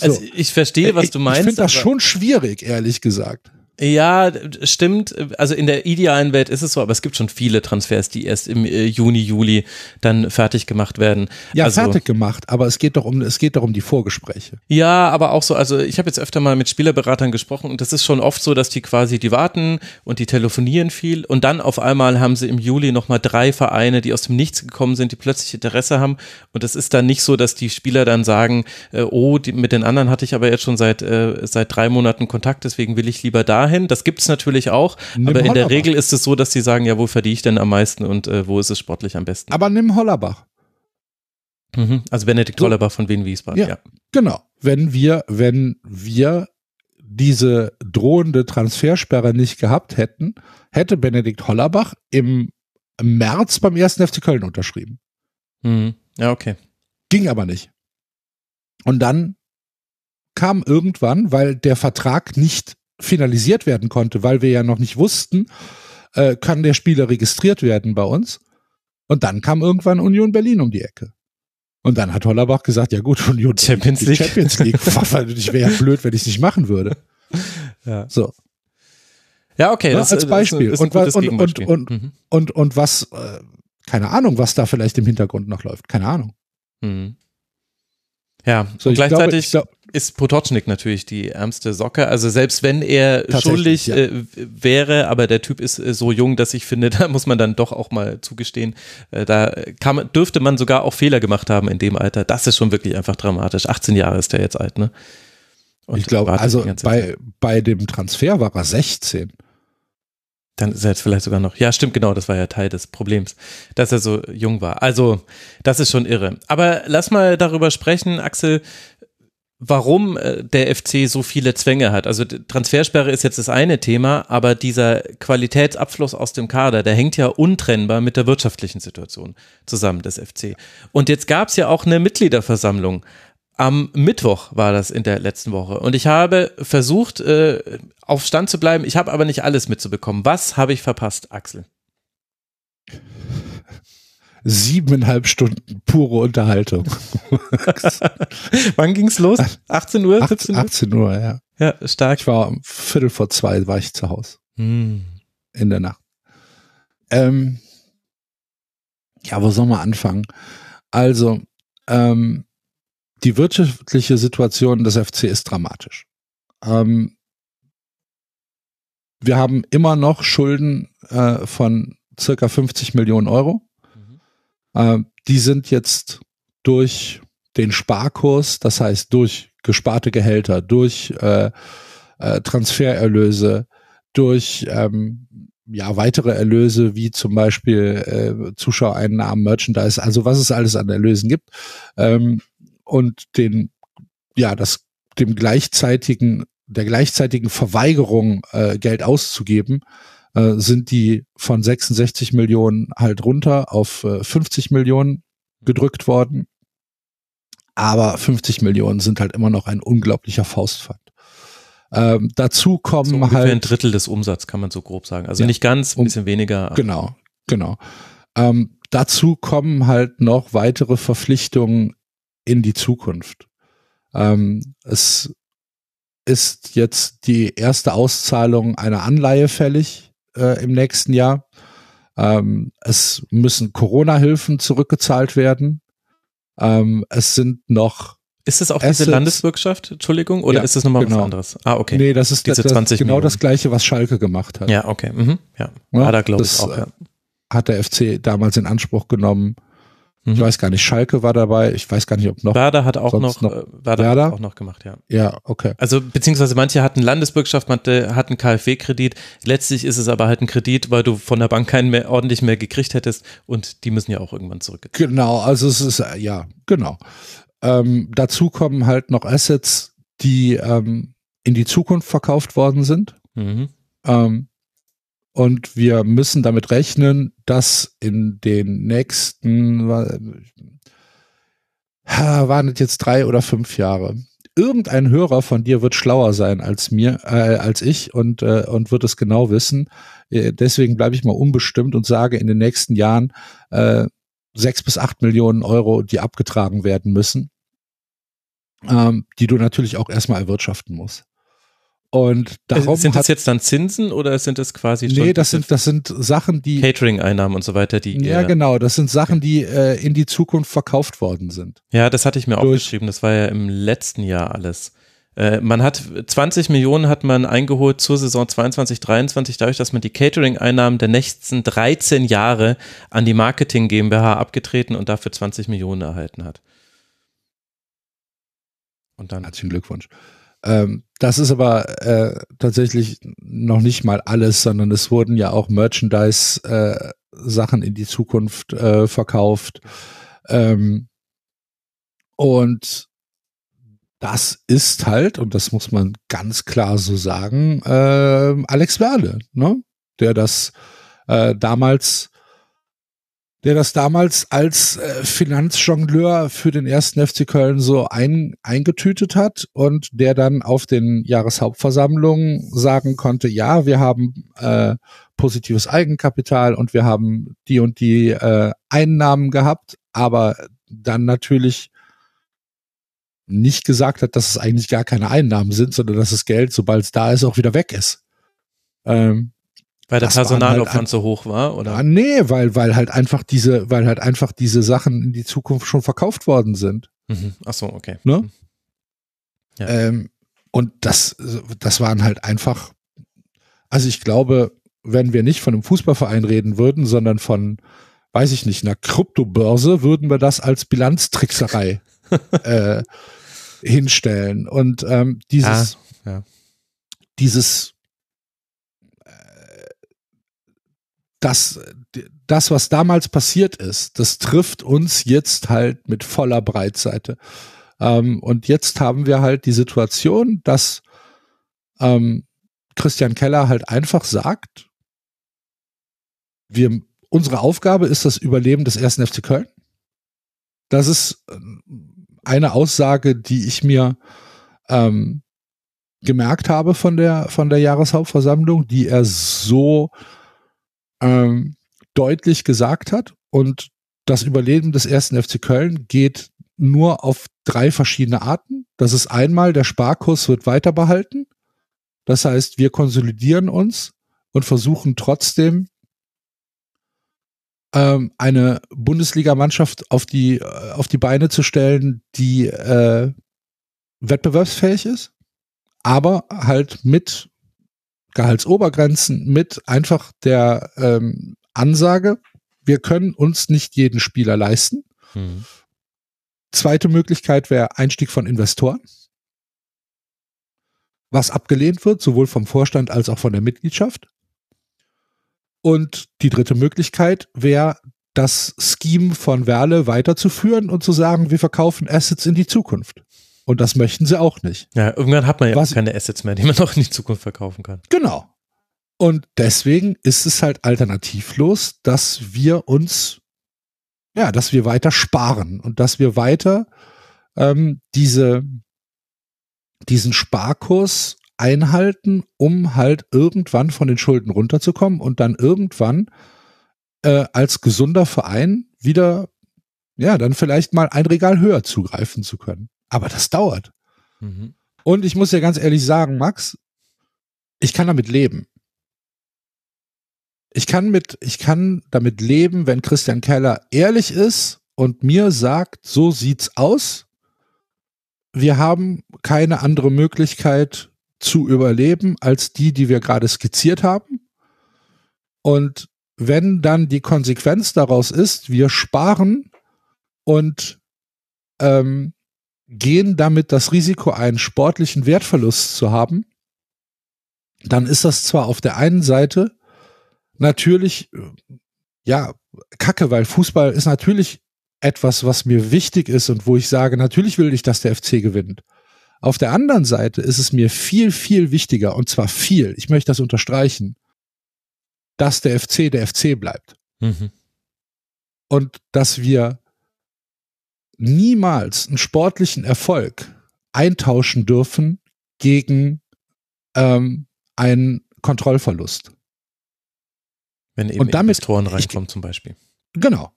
also
So.
ich verstehe, was du meinst.
Ich finde das schon schwierig, ehrlich gesagt.
Ja, stimmt. Also in der idealen Welt ist es so, aber es gibt schon viele Transfers, die erst im äh, Juni, Juli dann fertig gemacht werden.
Ja,
also,
fertig gemacht, aber es geht doch um, es geht doch um die Vorgespräche.
Ja, aber auch so, also ich habe jetzt öfter mal mit Spielerberatern gesprochen und das ist schon oft so, dass die quasi, die warten und die telefonieren viel und dann auf einmal haben sie im Juli nochmal drei Vereine, die aus dem Nichts gekommen sind, die plötzlich Interesse haben und es ist dann nicht so, dass die Spieler dann sagen, äh, oh, die, mit den anderen hatte ich aber jetzt schon seit, äh, seit drei Monaten Kontakt, deswegen will ich lieber dahin. Das gibt es natürlich auch,
Nimm
aber in der. Regel ist es so, dass die sagen, ja, wo verdiene ich denn am meisten und äh, wo ist es sportlich am besten.
Aber nimm Hollerbach.
Mhm. Also Benedikt
So.
Hollerbach von Wien Wiesbaden,
Ja.
ja.
Genau. Wenn wir, wenn wir diese drohende Transfersperre nicht gehabt hätten, hätte Benedikt Hollerbach im März beim ersten FC Köln unterschrieben.
Mhm. Ja, okay.
Ging aber nicht. Und dann kam irgendwann, weil der Vertrag nicht finalisiert werden konnte, weil wir ja noch nicht wussten, äh, kann der Spieler registriert werden bei uns. Und dann kam irgendwann Union Berlin um die Ecke. Und dann hat Hollerbach gesagt, ja gut, Union
Champions League.
Champions League. Ich wäre ja blöd, wenn ich es nicht machen würde.
Ja.
So.
Ja, okay.
Ja,
das,
als
das
Beispiel.
Ist ein
Und
gutes
und-
Gegenbeispiel.
und-
Mhm.
Und, und was, äh, keine Ahnung, was da vielleicht im Hintergrund noch läuft. Keine Ahnung.
Mhm. Ja,
So,
und
ich glaube,
gleichzeitig
ich glaub,
ist Potocznik natürlich die ärmste Socke. Also selbst wenn er schuldig
ja.
äh, wäre, aber der Typ ist äh, so jung, dass ich finde, da muss man dann doch auch mal zugestehen, äh, da kann dürfte man sogar auch Fehler gemacht haben in dem Alter. Das ist schon wirklich einfach dramatisch. 18 Jahre ist der jetzt alt, ne? Und
ich glaube, also bei,
Zeit.
bei dem Transfer war er 16.
Dann ist er jetzt vielleicht sogar noch. Ja, stimmt, genau, das war ja Teil des Problems, dass er so jung war. Also, das ist schon irre. Aber lass mal darüber sprechen, Axel, warum äh, der FC so viele Zwänge hat. Also Transfersperre ist jetzt das eine Thema, aber dieser Qualitätsabfluss aus dem Kader, der hängt ja untrennbar mit der wirtschaftlichen Situation zusammen des FC. Und jetzt gab es ja auch eine Mitgliederversammlung. Am Mittwoch war das in der letzten Woche. Und ich habe versucht, äh, auf Stand zu bleiben. Ich habe aber nicht alles mitzubekommen. Was habe ich verpasst, Axel?
Siebeneinhalb Stunden pure Unterhaltung.
Wann ging's los? 18 Uhr?
18,
17 Uhr?
18 Uhr, ja.
Ja, stark.
Ich war um Viertel vor zwei, war ich zu Hause.
Hm.
in der Nacht. Ähm, ja, wo soll man anfangen? Also, ähm, die wirtschaftliche Situation des FC ist dramatisch. Ähm, wir haben immer noch Schulden äh, von circa 50 Millionen Euro. Ähm, die sind jetzt durch den Sparkurs, das heißt durch gesparte Gehälter, durch äh, äh, Transfererlöse, durch ähm, ja weitere Erlöse wie zum Beispiel äh, Zuschauereinnahmen, Merchandise, also was es alles an Erlösen gibt ähm, und den ja das dem gleichzeitigen der gleichzeitigen Verweigerung äh, Geld auszugeben äh, sind die von 66 Millionen halt runter auf äh, 50 Millionen gedrückt worden. Aber 50 Millionen sind halt immer noch ein unglaublicher Faustpfand. Ähm, dazu kommen
so
halt
ein Drittel des Umsatzes, kann man so grob sagen. Also ja, nicht ganz, ein bisschen weniger.
Genau, genau. Ähm, dazu kommen halt noch weitere Verpflichtungen in die Zukunft. Ähm, es ist jetzt die erste Auszahlung einer Anleihe fällig äh, im nächsten Jahr. Ähm, es müssen Corona-Hilfen zurückgezahlt werden. Ähm, es sind noch
ist das auch Assets. diese Landesbürgschaft, Entschuldigung, oder
ja,
ist das nochmal
genau.
was anderes? Ah, okay.
Nee, das ist
diese
das,
20
genau
Millionen.
das gleiche, was Schalke gemacht hat.
Ja, okay. Mhm. Ja,
Ja,
ja da glaube ich auch. Ja.
Hat der FC damals in Anspruch genommen. Ich
Mhm.
weiß gar nicht, Schalke war dabei. Ich weiß gar nicht, ob noch.
Werder hat auch noch,
noch
äh, Werder,
Werder?
hat auch noch gemacht, ja.
Ja, okay.
Also beziehungsweise manche hatten Landesbürgschaft, manche hatten KfW-Kredit. Letztlich ist es aber halt ein Kredit, weil du von der Bank keinen mehr ordentlich mehr gekriegt hättest und die müssen ja auch irgendwann zurück.
Genau, also es ist, äh, ja, genau. Ähm, dazu kommen halt noch Assets, die ähm, in die Zukunft verkauft worden sind.
Mhm.
Ähm, und wir müssen damit rechnen, dass in den nächsten, waren es jetzt drei oder fünf Jahre, irgendein Hörer von dir wird schlauer sein als mir, äh, als ich und, äh, und wird es genau wissen. Äh, deswegen bleibe ich mal unbestimmt und sage in den nächsten Jahren äh, sechs bis acht Millionen Euro, die abgetragen werden müssen, ähm, die du natürlich auch erstmal erwirtschaften musst. Und darum
Äh, sind das jetzt dann Zinsen oder sind das quasi schon
nee, das sind das sind Sachen, die
Catering-Einnahmen und so weiter, die
ja genau, das sind Sachen, die äh, in die Zukunft verkauft worden sind.
Ja, das hatte ich mir
Durch-
aufgeschrieben. Das war ja im letzten Jahr alles. Äh, man hat 20 Millionen hat man eingeholt zur Saison 22, 23, dadurch, dass man die Catering-Einnahmen der nächsten 13 Jahre an die Marketing GmbH abgetreten und dafür 20 Millionen erhalten hat. Und dann,
Herzlichen Glückwunsch. Ähm, das ist aber äh, tatsächlich noch nicht mal alles, sondern es wurden ja auch Merchandise-Sachen in die Zukunft äh, verkauft. Ähm, und das ist halt, und das muss man ganz klar so sagen, äh, Alex Werle, ne? der das äh, damals der das damals als äh, Finanzjongleur für den ersten FC Köln so ein, eingetütet hat und der dann auf den Jahreshauptversammlungen sagen konnte, ja, wir haben äh, positives Eigenkapital und wir haben die und die äh, Einnahmen gehabt, aber dann natürlich nicht gesagt hat, dass es eigentlich gar keine Einnahmen sind, sondern dass das Geld, sobald es da ist, auch wieder weg ist. Ähm,
weil der
das
Personalaufwand
halt
so hoch war, oder?
Ah, nee, weil, weil halt einfach diese, weil halt einfach diese Sachen in die Zukunft schon verkauft worden sind.
Mhm. Ach so, okay.
Ne?
Ja.
Ähm, und das, das waren halt einfach, also ich glaube, wenn wir nicht von einem Fußballverein reden würden, sondern von, weiß ich nicht, einer Kryptobörse, würden wir das als Bilanztrickserei äh, hinstellen. Und ähm, dieses,
Ah, ja.
dieses das, das, was damals passiert ist, das trifft uns jetzt halt mit voller Breitseite. Ähm, und jetzt haben wir halt die Situation, dass ähm, Christian Keller halt einfach sagt, wir, unsere Aufgabe ist das Überleben des ersten FC Köln. Das ist äh, eine Aussage, die ich mir ähm, gemerkt habe von der, von der Jahreshauptversammlung, die er so ähm, deutlich gesagt hat. Und das Überleben des ersten FC Köln geht nur auf drei verschiedene Arten. Das ist einmal, der Sparkurs wird weiter behalten. Das heißt, wir konsolidieren uns und versuchen trotzdem ähm, eine Bundesligamannschaft auf die, äh, auf die Beine zu stellen, die äh, wettbewerbsfähig ist, aber halt mit Gehaltsobergrenzen, mit einfach der ähm, Ansage, wir können uns nicht jeden Spieler leisten.
Mhm.
Zweite Möglichkeit wäre Einstieg von Investoren. was abgelehnt wird, sowohl vom Vorstand als auch von der Mitgliedschaft. Und die dritte Möglichkeit wäre, das Scheme von Werle weiterzuführen und zu sagen, wir verkaufen Assets in die Zukunft. Und das möchten sie auch nicht.
Ja, irgendwann hat man ja
Was-
keine Assets mehr, die man noch in die Zukunft verkaufen kann.
Genau. Und deswegen ist es halt alternativlos, dass wir uns, ja, dass wir weiter sparen und dass wir weiter ähm, diese, diesen Sparkurs einhalten, um halt irgendwann von den Schulden runterzukommen und dann irgendwann äh, als gesunder Verein wieder, ja, dann vielleicht mal ein Regal höher zugreifen zu können. Aber das dauert.
Mhm.
Und ich muss dir ganz ehrlich sagen, Max, ich kann damit leben. Ich kann mit, ich kann damit leben, wenn Christian Keller ehrlich ist und mir sagt, so sieht's aus. Wir haben keine andere Möglichkeit zu überleben als die, die wir gerade skizziert haben. Und wenn dann die Konsequenz daraus ist, wir sparen und ähm, gehen damit das Risiko ein, sportlichen Wertverlust zu haben, dann ist das zwar auf der einen Seite natürlich, äh, ja, kacke, weil Fußball ist natürlich etwas, was mir wichtig ist und wo ich sage, natürlich will ich, dass der FC gewinnt. Auf der anderen Seite ist es mir viel, viel wichtiger, und zwar viel, ich möchte das unterstreichen, dass der FC der FC bleibt
Mhm.
und dass wir niemals einen sportlichen Erfolg eintauschen dürfen gegen ähm, einen Kontrollverlust.
Wenn eben
Und damit-
Investoren
ich-
reinkommen zum Beispiel.
Genau.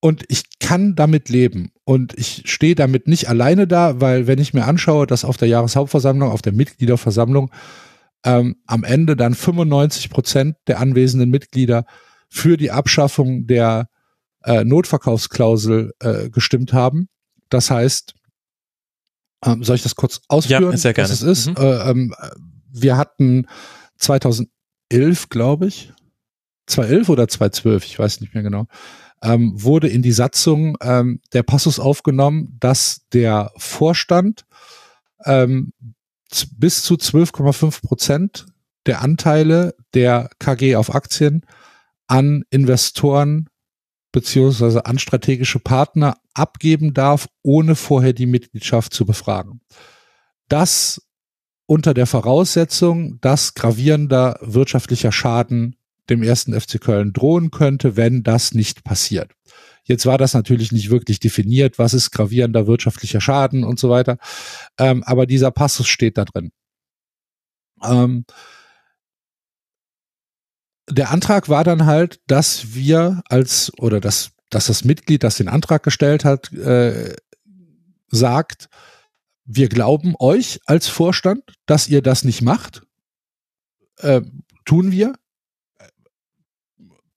Und ich kann damit leben. Und ich stehe damit nicht alleine da, weil wenn ich mir anschaue, dass auf der Jahreshauptversammlung, auf der Mitgliederversammlung ähm, am Ende dann 95 Prozent der anwesenden Mitglieder für die Abschaffung der äh, Notverkaufsklausel äh, gestimmt haben. Das heißt, ähm, soll ich das kurz ausführen,
Ja, sehr gerne.
was es ist?
Mhm.
Äh, ähm, wir hatten 2011, glaube ich, 2011 oder 2012, ich weiß nicht mehr genau, ähm, wurde in die Satzung ähm, der Passus aufgenommen, dass der Vorstand ähm, bis zu 12,5 Prozent der Anteile der KG auf Aktien an Investoren beziehungsweise an strategische Partner abgeben darf, ohne vorher die Mitgliedschaft zu befragen. Das unter der Voraussetzung, dass gravierender wirtschaftlicher Schaden dem ersten FC Köln drohen könnte, wenn das nicht passiert. Jetzt war das natürlich nicht wirklich definiert, was ist gravierender wirtschaftlicher Schaden und so weiter. Ähm, aber dieser Passus steht da drin. Ähm, der Antrag war dann halt, dass wir als oder dass, dass das Mitglied, das den Antrag gestellt hat, äh, sagt, wir glauben euch als Vorstand, dass ihr das nicht macht. Äh, tun wir.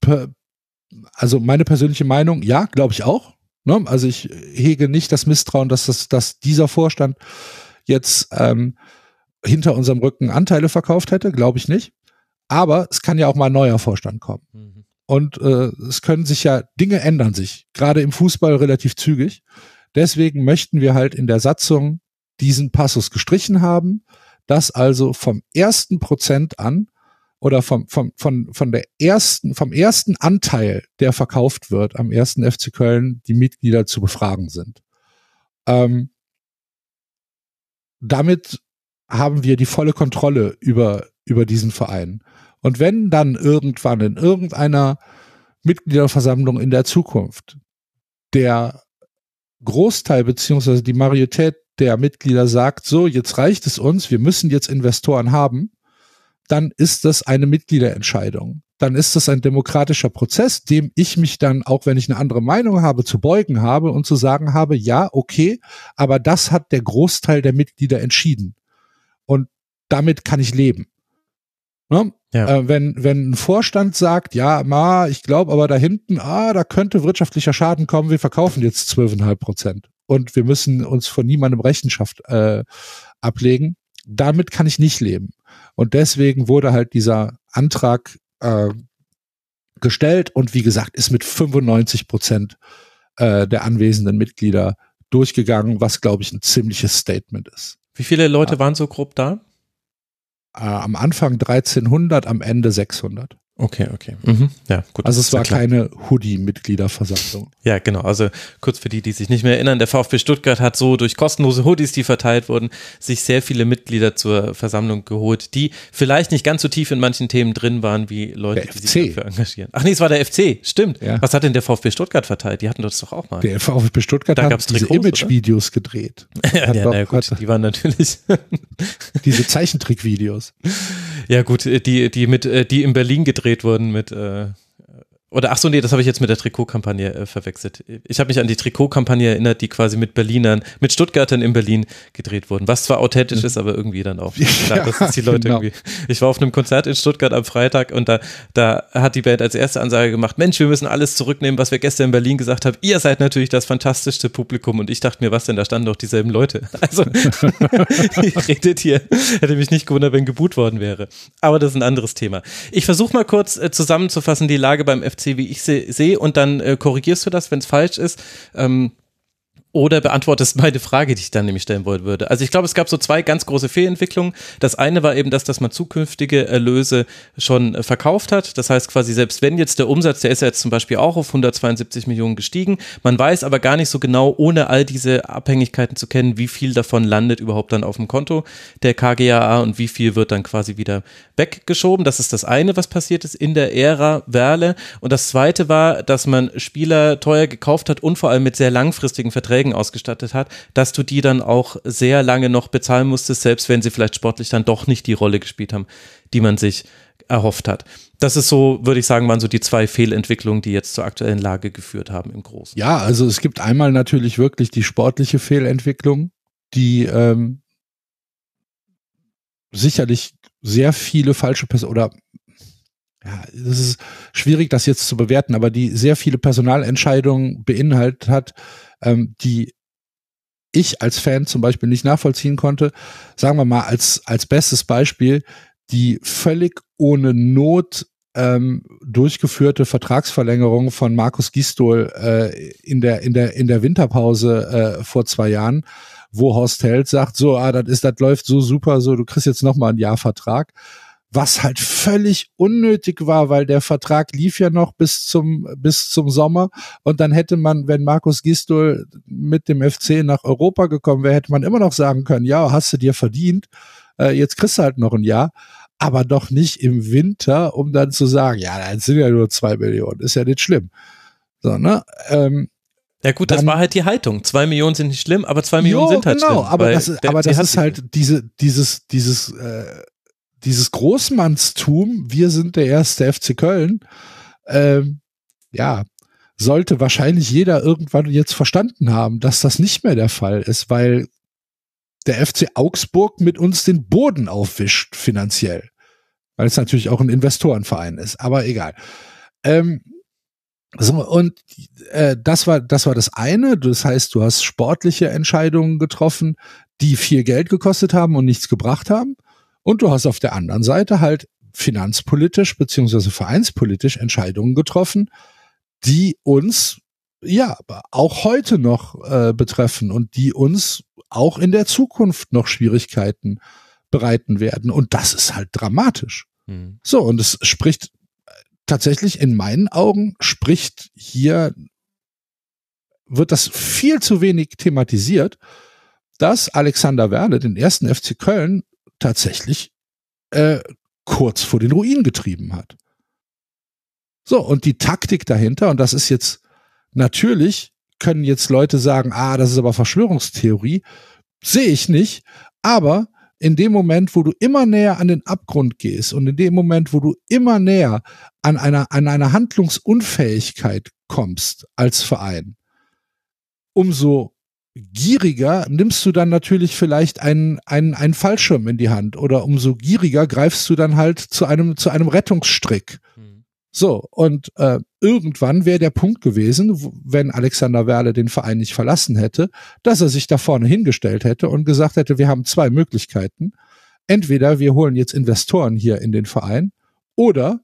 Per, also meine persönliche Meinung, ja, glaube ich auch. Ne? Also ich hege nicht das Misstrauen, dass, das, dass dieser Vorstand jetzt ähm, hinter unserem Rücken Anteile verkauft hätte, glaube ich nicht. Aber es kann ja auch mal ein neuer Vorstand kommen.
Mhm.
Und äh, es können sich ja, Dinge ändern sich, gerade im Fußball relativ zügig. Deswegen möchten wir halt in der Satzung diesen Passus gestrichen haben, dass also vom ersten Prozent an oder vom, vom, von, von der ersten, vom ersten Anteil, der verkauft wird am ersten FC Köln, die Mitglieder zu befragen sind. Ähm, damit haben wir die volle Kontrolle über, über diesen Verein. Und wenn dann irgendwann in irgendeiner Mitgliederversammlung in der Zukunft der Großteil beziehungsweise die Majorität der Mitglieder sagt, so, jetzt reicht es uns, wir müssen jetzt Investoren haben, dann ist das eine Mitgliederentscheidung. Dann ist das ein demokratischer Prozess, dem ich mich dann, auch wenn ich eine andere Meinung habe, zu beugen habe und zu sagen habe, ja, okay, aber das hat der Großteil der Mitglieder entschieden. Und damit kann ich leben. Ne?
Ja.
Äh, wenn, wenn ein Vorstand sagt, ja, ma, ich glaube aber da hinten, ah, da könnte wirtschaftlicher Schaden kommen, wir verkaufen jetzt 12,5 Prozent und wir müssen uns von niemandem Rechenschaft äh, ablegen, damit kann ich nicht leben. Und deswegen wurde halt dieser Antrag äh, gestellt und wie gesagt, ist mit 95 Prozent äh, der anwesenden Mitglieder durchgegangen, was glaube ich ein ziemliches Statement ist.
Wie viele Leute
Ja.
waren so grob da?
Äh, am Anfang 1300, am Ende 600.
Okay, okay. Mhm. Ja, gut.
Also es war
klar.
keine Hoodie-Mitgliederversammlung.
Ja, genau. Also kurz für die, die sich nicht mehr erinnern, der VfB Stuttgart hat so durch kostenlose Hoodies, die verteilt wurden, sich sehr viele Mitglieder zur Versammlung geholt, die vielleicht nicht ganz so tief in manchen Themen drin waren, wie Leute,
Der
die
FC.
sich dafür engagieren. Ach nee, es war der FC, stimmt.
Ja.
Was hat denn der VfB Stuttgart verteilt? Die hatten das doch auch mal.
Der VfB Stuttgart
Da
hat
gab's
diese? Image-Videos gedreht.
ja, ja,
doch-
na gut, die waren natürlich.
Diese Zeichentrick-Videos.
Ja, gut, die, die mit, äh, die in Berlin gedreht wurden mit, äh, oder ach so, nee, das habe ich jetzt mit der Trikotkampagne äh, verwechselt. Ich habe mich an die Trikotkampagne erinnert, die quasi mit Berlinern, mit Stuttgartern in Berlin gedreht wurden. Was zwar authentisch ist, aber irgendwie dann auch. Klar, das ist die Leute
genau.
irgendwie. Ich war auf einem Konzert in Stuttgart am Freitag und da, da hat die Band als erste Ansage gemacht, Mensch, wir müssen alles zurücknehmen, was wir gestern in Berlin gesagt haben. Ihr seid natürlich das fantastischste Publikum und ich dachte mir, was denn, da standen doch dieselben Leute. Also, ihr redet hier. Hätte mich nicht gewundert, wenn geboot worden wäre. Aber das ist ein anderes Thema. Ich versuche mal kurz äh, zusammenzufassen, die Lage beim FC, wie ich sie sehe, und dann äh, korrigierst du das, wenn es falsch ist. Ähm, oder beantwortest meine Frage, die ich dann nämlich stellen wollen würde. Also ich glaube, es gab so zwei ganz große Fehlentwicklungen. Das eine war eben das, dass man zukünftige Erlöse schon äh, verkauft hat. Das heißt quasi, selbst wenn jetzt der Umsatz, der ist ja jetzt zum Beispiel auch auf 172 Millionen gestiegen, man weiß aber gar nicht so genau, ohne all diese Abhängigkeiten zu kennen, wie viel davon landet überhaupt dann auf dem Konto der KGAA und wie viel wird dann quasi wieder weggeschoben. Das ist das eine, was passiert ist in der Ära Werle. Und das zweite war, dass man Spieler teuer gekauft hat und vor allem mit sehr langfristigen Verträgen ausgestattet hat, dass du die dann auch sehr lange noch bezahlen musstest, selbst wenn sie vielleicht sportlich dann doch nicht die Rolle gespielt haben, die man sich erhofft hat. Das ist so, würde ich sagen, waren so die zwei Fehlentwicklungen, die jetzt zur aktuellen Lage geführt haben im Großen.
Ja, also es gibt einmal natürlich wirklich die sportliche Fehlentwicklung, die ähm, sicherlich sehr viele falsche Personen oder ja, es ist schwierig, das jetzt zu bewerten, aber die sehr viele Personalentscheidungen beinhaltet hat, ähm, die ich als Fan zum Beispiel nicht nachvollziehen konnte. Sagen wir mal als, als bestes Beispiel die völlig ohne Not ähm, durchgeführte Vertragsverlängerung von Markus Gistol äh, in der in der in der Winterpause äh, vor zwei Jahren, wo Horst Held sagt, so, ah, das ist, das läuft so super, so, du kriegst jetzt noch mal ein Jahr Vertrag, was halt völlig unnötig war, weil der Vertrag lief ja noch bis zum bis zum Sommer und dann hätte man, wenn Markus Gistol mit dem FC nach Europa gekommen wäre, hätte man immer noch sagen können, ja, hast du dir verdient, äh, jetzt kriegst du halt noch ein Jahr aber doch nicht im Winter, um dann zu sagen, ja, das sind ja nur zwei Millionen, ist ja nicht schlimm. So, ne? Ähm,
Ja gut, das
Dann-
war halt die Haltung. Zwei Millionen sind nicht schlimm, aber zwei Millionen
jo,
sind halt
genau,
schlimm.
aber
weil
das aber das ist halt diese, dieses, dieses, äh, dieses Großmannstum, wir sind der erste FC Köln, ähm, ja, sollte wahrscheinlich jeder irgendwann jetzt verstanden haben, dass das nicht mehr der Fall ist, weil der FC Augsburg mit uns den Boden aufwischt finanziell. Weil es natürlich auch ein Investorenverein ist, aber egal. Ähm, so, und äh, das war das war das eine. Das heißt, du hast sportliche Entscheidungen getroffen, die viel Geld gekostet haben und nichts gebracht haben. Und du hast auf der anderen Seite halt finanzpolitisch beziehungsweise vereinspolitisch Entscheidungen getroffen, die uns ja auch heute noch äh, betreffen und die uns auch in der Zukunft noch Schwierigkeiten bereiten werden. Und das ist halt dramatisch.
Hm.
So, und es spricht tatsächlich in meinen Augen, spricht hier, wird das viel zu wenig thematisiert, dass Alexander Werle den ersten FC Köln tatsächlich äh, kurz vor den Ruin getrieben hat. So, und die Taktik dahinter, und das ist jetzt natürlich, können jetzt Leute sagen, ah, das ist aber Verschwörungstheorie, sehe ich nicht, aber in dem Moment, wo du immer näher an den Abgrund gehst und in dem Moment, wo du immer näher an einer, an einer Handlungsunfähigkeit kommst als Verein, umso gieriger nimmst du dann natürlich vielleicht einen, einen, einen Fallschirm in die Hand oder umso gieriger greifst du dann halt zu einem, zu einem Rettungsstrick.
Hm.
So, und äh, irgendwann wäre der Punkt gewesen, wenn Alexander Werle den Verein nicht verlassen hätte, dass er sich da vorne hingestellt hätte und gesagt hätte, wir haben zwei Möglichkeiten. Entweder wir holen jetzt Investoren hier in den Verein oder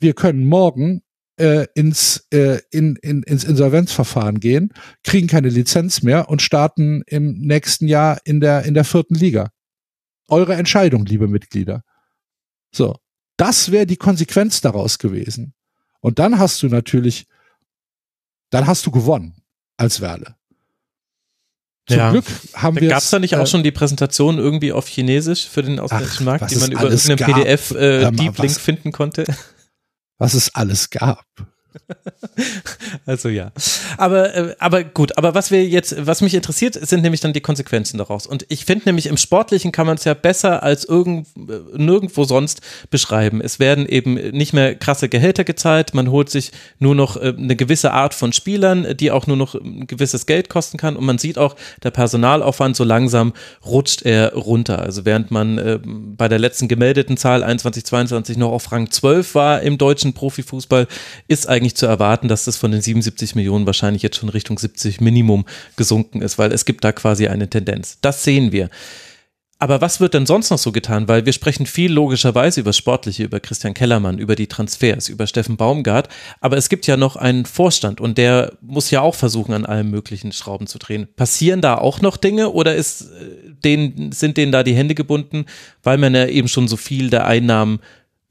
wir können morgen äh, ins, äh, in, in, ins Insolvenzverfahren gehen, kriegen keine Lizenz mehr und starten im nächsten Jahr in der, in der vierten Liga. Eure Entscheidung, liebe Mitglieder. So, das wäre die Konsequenz daraus gewesen. Und dann hast du natürlich, dann hast du gewonnen als Werle. Zum
Ja.
Glück haben wir.
Gab es da nicht auch schon die Präsentation irgendwie auf Chinesisch für den ausländischen Markt, die man über irgendeinen
gab.
PDF äh, finden konnte?
Was es alles gab.
Also ja. Aber, äh, aber gut, aber was wir jetzt, was mich interessiert, sind nämlich dann die Konsequenzen daraus. Und ich finde nämlich im Sportlichen kann man es ja besser als irgend, äh, nirgendwo sonst beschreiben. Es werden eben nicht mehr krasse Gehälter gezahlt, man holt sich nur noch äh, eine gewisse Art von Spielern, die auch nur noch ein gewisses Geld kosten kann. Und man sieht auch, der Personalaufwand so langsam rutscht er runter. Also während man bei der letzten gemeldeten Zahl 21, 22 noch auf Rang 12 war im deutschen Profifußball, ist eigentlich zu erwarten, dass das von den 77 Millionen wahrscheinlich jetzt schon Richtung 70 Minimum gesunken ist, weil es gibt da quasi eine Tendenz. Das sehen wir. Aber was wird denn sonst noch so getan? Weil wir sprechen viel logischerweise über Sportliche, über Christian Kellermann, über die Transfers, über Steffen Baumgart. Aber es gibt ja noch einen Vorstand und der muss ja auch versuchen, an allen möglichen Schrauben zu drehen. Passieren da auch noch Dinge oder ist äh, denen, sind denen da die Hände gebunden, weil man ja eben schon so viel der Einnahmen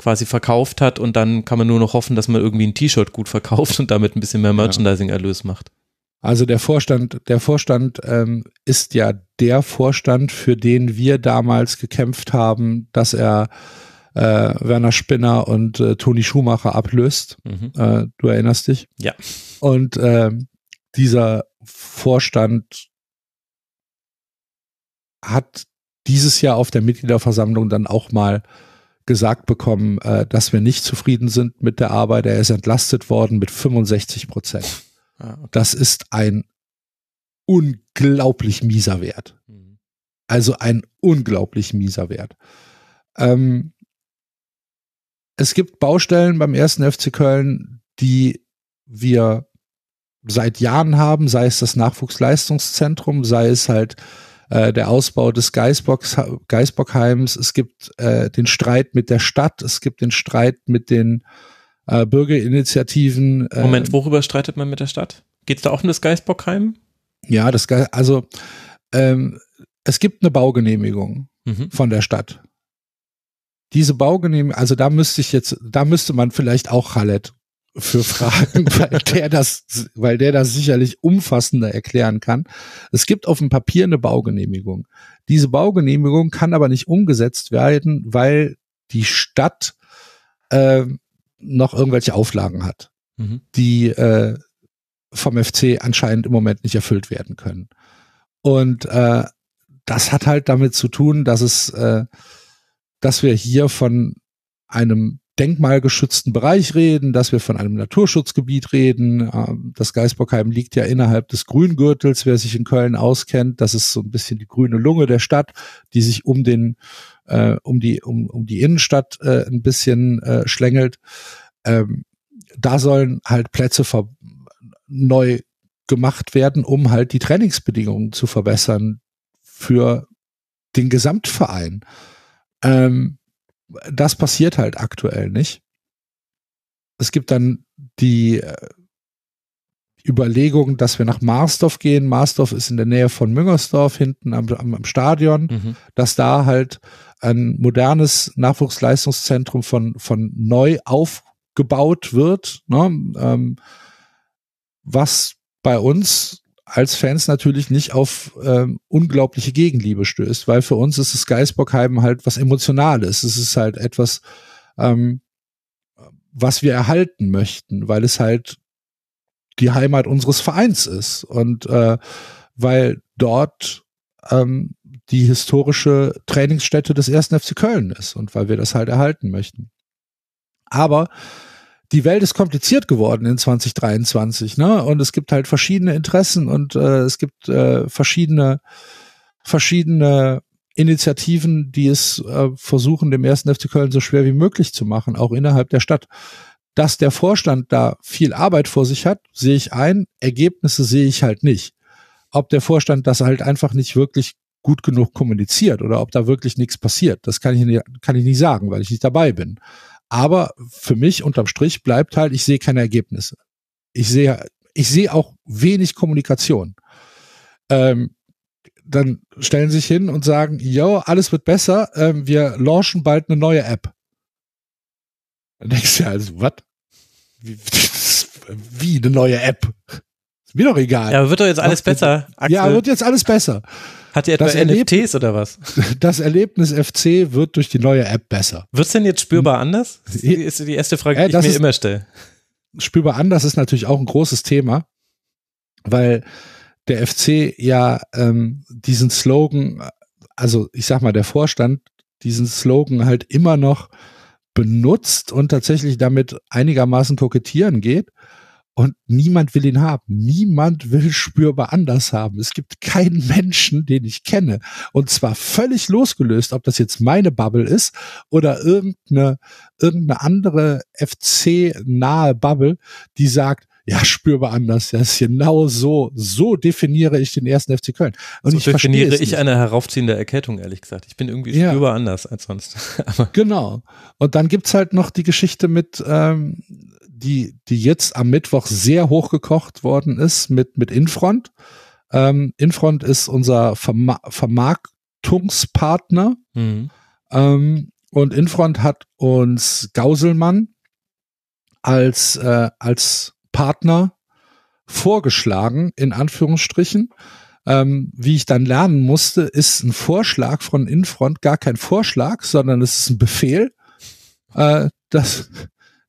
quasi verkauft hat und dann kann man nur noch hoffen, dass man irgendwie ein T-Shirt gut verkauft und damit ein bisschen mehr Merchandising-Erlös macht.
Also der Vorstand, der Vorstand ähm, ist ja der Vorstand, für den wir damals gekämpft haben, dass er äh, Werner Spinner und äh, Toni Schumacher ablöst.
Mhm.
Äh, du erinnerst dich?
Ja.
Und ähm, dieser Vorstand hat dieses Jahr auf der Mitgliederversammlung dann auch mal gesagt bekommen, äh, dass wir nicht zufrieden sind mit der Arbeit. Er ist entlastet worden mit 65 Prozent.
Ah, okay.
Das ist ein unglaublich mieser Wert.
Mhm.
Also ein unglaublich mieser Wert. Ähm, es gibt Baustellen beim ersten FC Köln, die wir seit Jahren haben, sei es das Nachwuchsleistungszentrum, sei es halt äh, der Ausbau des Geisbocks, Geisbockheims, es gibt äh, den Streit mit der Stadt, es gibt den Streit mit den äh, Bürgerinitiativen. Äh,
Moment, worüber streitet man mit der Stadt? Geht es da auch um das Geisbockheim?
Ja, das Ge also ähm, es gibt eine Baugenehmigung
Mhm.
von der Stadt. Diese Baugenehmigung, also da müsste ich jetzt, da müsste man vielleicht auch Khaled für fragen, weil der das, weil der das sicherlich umfassender erklären kann. Es gibt auf dem Papier eine Baugenehmigung. Diese Baugenehmigung kann aber nicht umgesetzt werden, weil die Stadt äh, noch irgendwelche Auflagen hat
Mhm.
die äh, vom FC anscheinend im Moment nicht erfüllt werden können. Und äh, das hat halt damit zu tun, dass es, äh, dass wir hier von einem denkmalgeschützten Bereich reden, dass wir von einem Naturschutzgebiet reden. Ähm, Das Geisbockheim liegt ja innerhalb des Grüngürtels, wer sich in Köln auskennt. Das ist so ein bisschen die grüne Lunge der Stadt, die sich um den, äh, um die, um, um die Innenstadt äh, ein bisschen äh, schlängelt. Ähm, da sollen halt Plätze neu gemacht werden, um halt die Trainingsbedingungen zu verbessern für den Gesamtverein. Ähm, das passiert halt aktuell nicht. Es gibt dann die äh, Überlegung, dass wir nach Marsdorf gehen. Marsdorf ist in der Nähe von Müngersdorf, hinten am, am, am Stadion
Mhm.
dass da halt ein modernes Nachwuchsleistungszentrum von, von neu aufgebaut wird, ne? ähm, was bei uns als Fans natürlich nicht auf ähm, unglaubliche Gegenliebe stößt, weil für uns ist das Geisbockheim halt was Emotionales. Es ist halt etwas, ähm, was wir erhalten möchten, weil es halt die Heimat unseres Vereins ist und äh, weil dort ähm, die historische Trainingsstätte des ersten FC Köln ist und weil wir das halt erhalten möchten. Aber die Welt ist kompliziert geworden in 2023, ne? Und es gibt halt verschiedene Interessen und äh, es gibt äh, verschiedene verschiedene Initiativen, die es äh, versuchen, dem ersten FC Köln so schwer wie möglich zu machen, auch innerhalb der Stadt. Dass der Vorstand da viel Arbeit vor sich hat, sehe ich ein. Ergebnisse sehe ich halt nicht. Ob der Vorstand das halt einfach nicht wirklich gut genug kommuniziert oder ob da wirklich nichts passiert, das kann ich, nicht, kann ich nicht sagen, weil ich nicht dabei bin. Aber für mich unterm Strich bleibt halt, ich sehe keine Ergebnisse. Ich sehe, ich sehe auch wenig Kommunikation. Ähm, dann stellen sie sich hin und sagen, yo, alles wird besser, ähm, wir launchen bald eine neue App. Dann denkst du ja, also, was? Wie, wie eine neue App? Ist mir doch egal.
Ja, wird doch jetzt alles
Doch,
besser. Axel,
Ja, wird jetzt alles besser.
Hat ihr etwa
das
NFTs oder was?
Das Erlebnis FC wird durch die neue App besser.
Wird's denn jetzt spürbar anders? Das ist die, erste Frage,
Äh,
die ich mir
ist-
immer stelle.
spürbar anders ist natürlich auch ein großes Thema, weil der FC ja ähm, diesen Slogan, also ich sag mal, der Vorstand diesen Slogan halt immer noch benutzt und tatsächlich damit einigermaßen kokettieren geht. Und niemand will ihn haben. Niemand will spürbar anders haben. Es gibt keinen Menschen, den ich kenne. Und zwar völlig losgelöst, ob das jetzt meine Bubble ist oder irgendeine, irgendeine andere FC-nahe Bubble, die sagt, ja, spürbar anders. Das ist genau so. So definiere ich den ersten FC Köln. Und
so
ich
definiere ich
nicht.
eine heraufziehende Erkältung, ehrlich gesagt. Ich bin irgendwie
Ja.
spürbar anders als sonst.
Genau. Und dann gibt's halt noch die Geschichte mit, ähm, die, die jetzt am Mittwoch sehr hochgekocht worden ist mit, mit Infront. Ähm, Infront ist unser Verma Vermarktungspartner.
hm.
Ähm, und Infront hat uns Gauselmann als, äh, als Partner vorgeschlagen, in Anführungsstrichen. Ähm, wie ich dann lernen musste, ist ein Vorschlag von Infront gar kein Vorschlag, sondern es ist ein Befehl. Äh, das,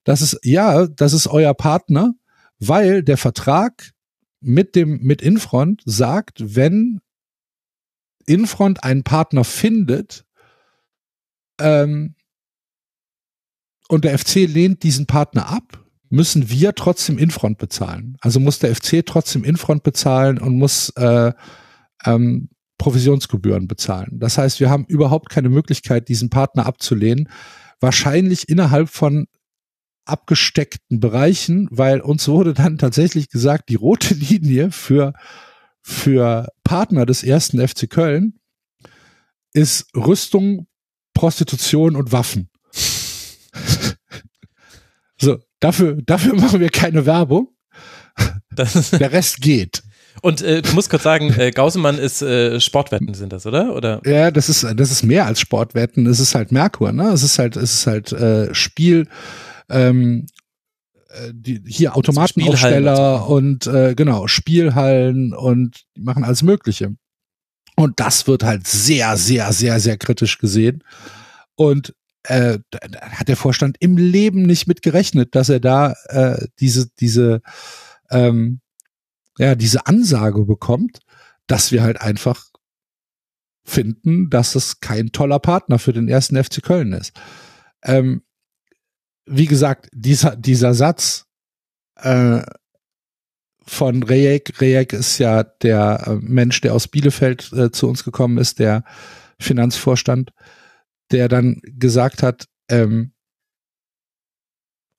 das ist, ja, das ist euer Partner, weil der Vertrag mit dem, mit Infront sagt, wenn Infront einen Partner findet, ähm, und der FC lehnt diesen Partner ab, müssen wir trotzdem Infront bezahlen. Also muss der FC trotzdem Infront bezahlen und muss äh, ähm, Provisionsgebühren bezahlen. Das heißt, wir haben überhaupt keine Möglichkeit, diesen Partner abzulehnen. Wahrscheinlich innerhalb von abgesteckten Bereichen, weil uns wurde dann tatsächlich gesagt, die rote Linie für, für Partner des ersten FC Köln ist Rüstung, Prostitution und Waffen. so, dafür, dafür machen wir keine Werbung. Der Rest geht.
und äh, du musst kurz sagen, äh, Gausemann ist äh, Sportwetten sind das, oder? Oder?
Ja, das ist, das ist mehr als Sportwetten. Es ist halt Merkur, ne? Es ist halt, es ist halt äh, Spiel, ähm, äh, die, hier Automatenaufsteller und äh, genau, Spielhallen und die machen alles Mögliche. Und das wird halt sehr, sehr, sehr, sehr kritisch gesehen. Und äh, hat der Vorstand im Leben nicht mit gerechnet, dass er da äh, diese, diese, ähm, ja, diese Ansage bekommt, dass wir halt einfach finden, dass es kein toller Partner für den ersten FC Köln ist. Ähm, wie gesagt, dieser, dieser Satz äh, von Rejek, Rejek ist ja der äh, Mensch, der aus Bielefeld äh, zu uns gekommen ist, der Finanzvorstand, der dann gesagt hat, ähm,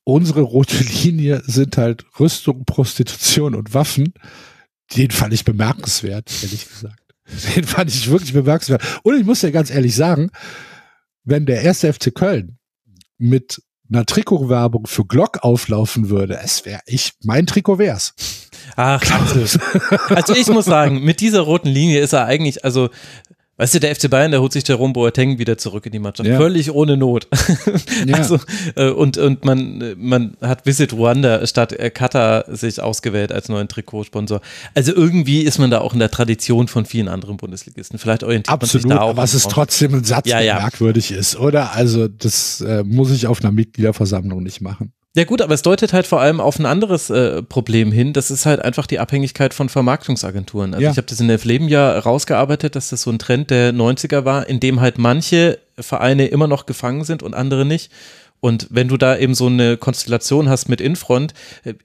unsere rote Linie sind halt Rüstung, Prostitution und Waffen. Den fand ich bemerkenswert, ehrlich gesagt. Den fand ich wirklich bemerkenswert. Und ich muss ja ganz ehrlich sagen, wenn der erste FC Köln mit einer Trikotwerbung für Glock auflaufen würde, es wäre ich, mein Trikot wär's.
Ach, Axel. Also ich muss sagen, mit dieser roten Linie ist er eigentlich, also Weißt du, der FC Bayern, der holt sich Jerome Boateng wieder zurück in die Mannschaft.
Ja.
Völlig ohne Not.
Ja.
Also, äh, und, und man, man hat Visit Rwanda statt äh, Qatar sich ausgewählt als neuen Trikotsponsor. Also irgendwie ist man da auch in der Tradition von vielen anderen Bundesligisten. Vielleicht orientiert man
Absolut,
sich da auch.
aber es ist trotzdem ein Satz,
Ja,
der merkwürdig ist, oder? Also das äh, muss ich auf einer Mitgliederversammlung nicht machen.
Ja gut, aber es deutet halt vor allem auf ein anderes äh, Problem hin. Das ist halt einfach die Abhängigkeit von Vermarktungsagenturen. Also
Ja.
ich habe das in der Leben ja rausgearbeitet, dass das so ein Trend der 90er war, in dem halt manche Vereine immer noch gefangen sind und andere nicht. Und wenn du da eben so eine Konstellation hast mit Infront, äh,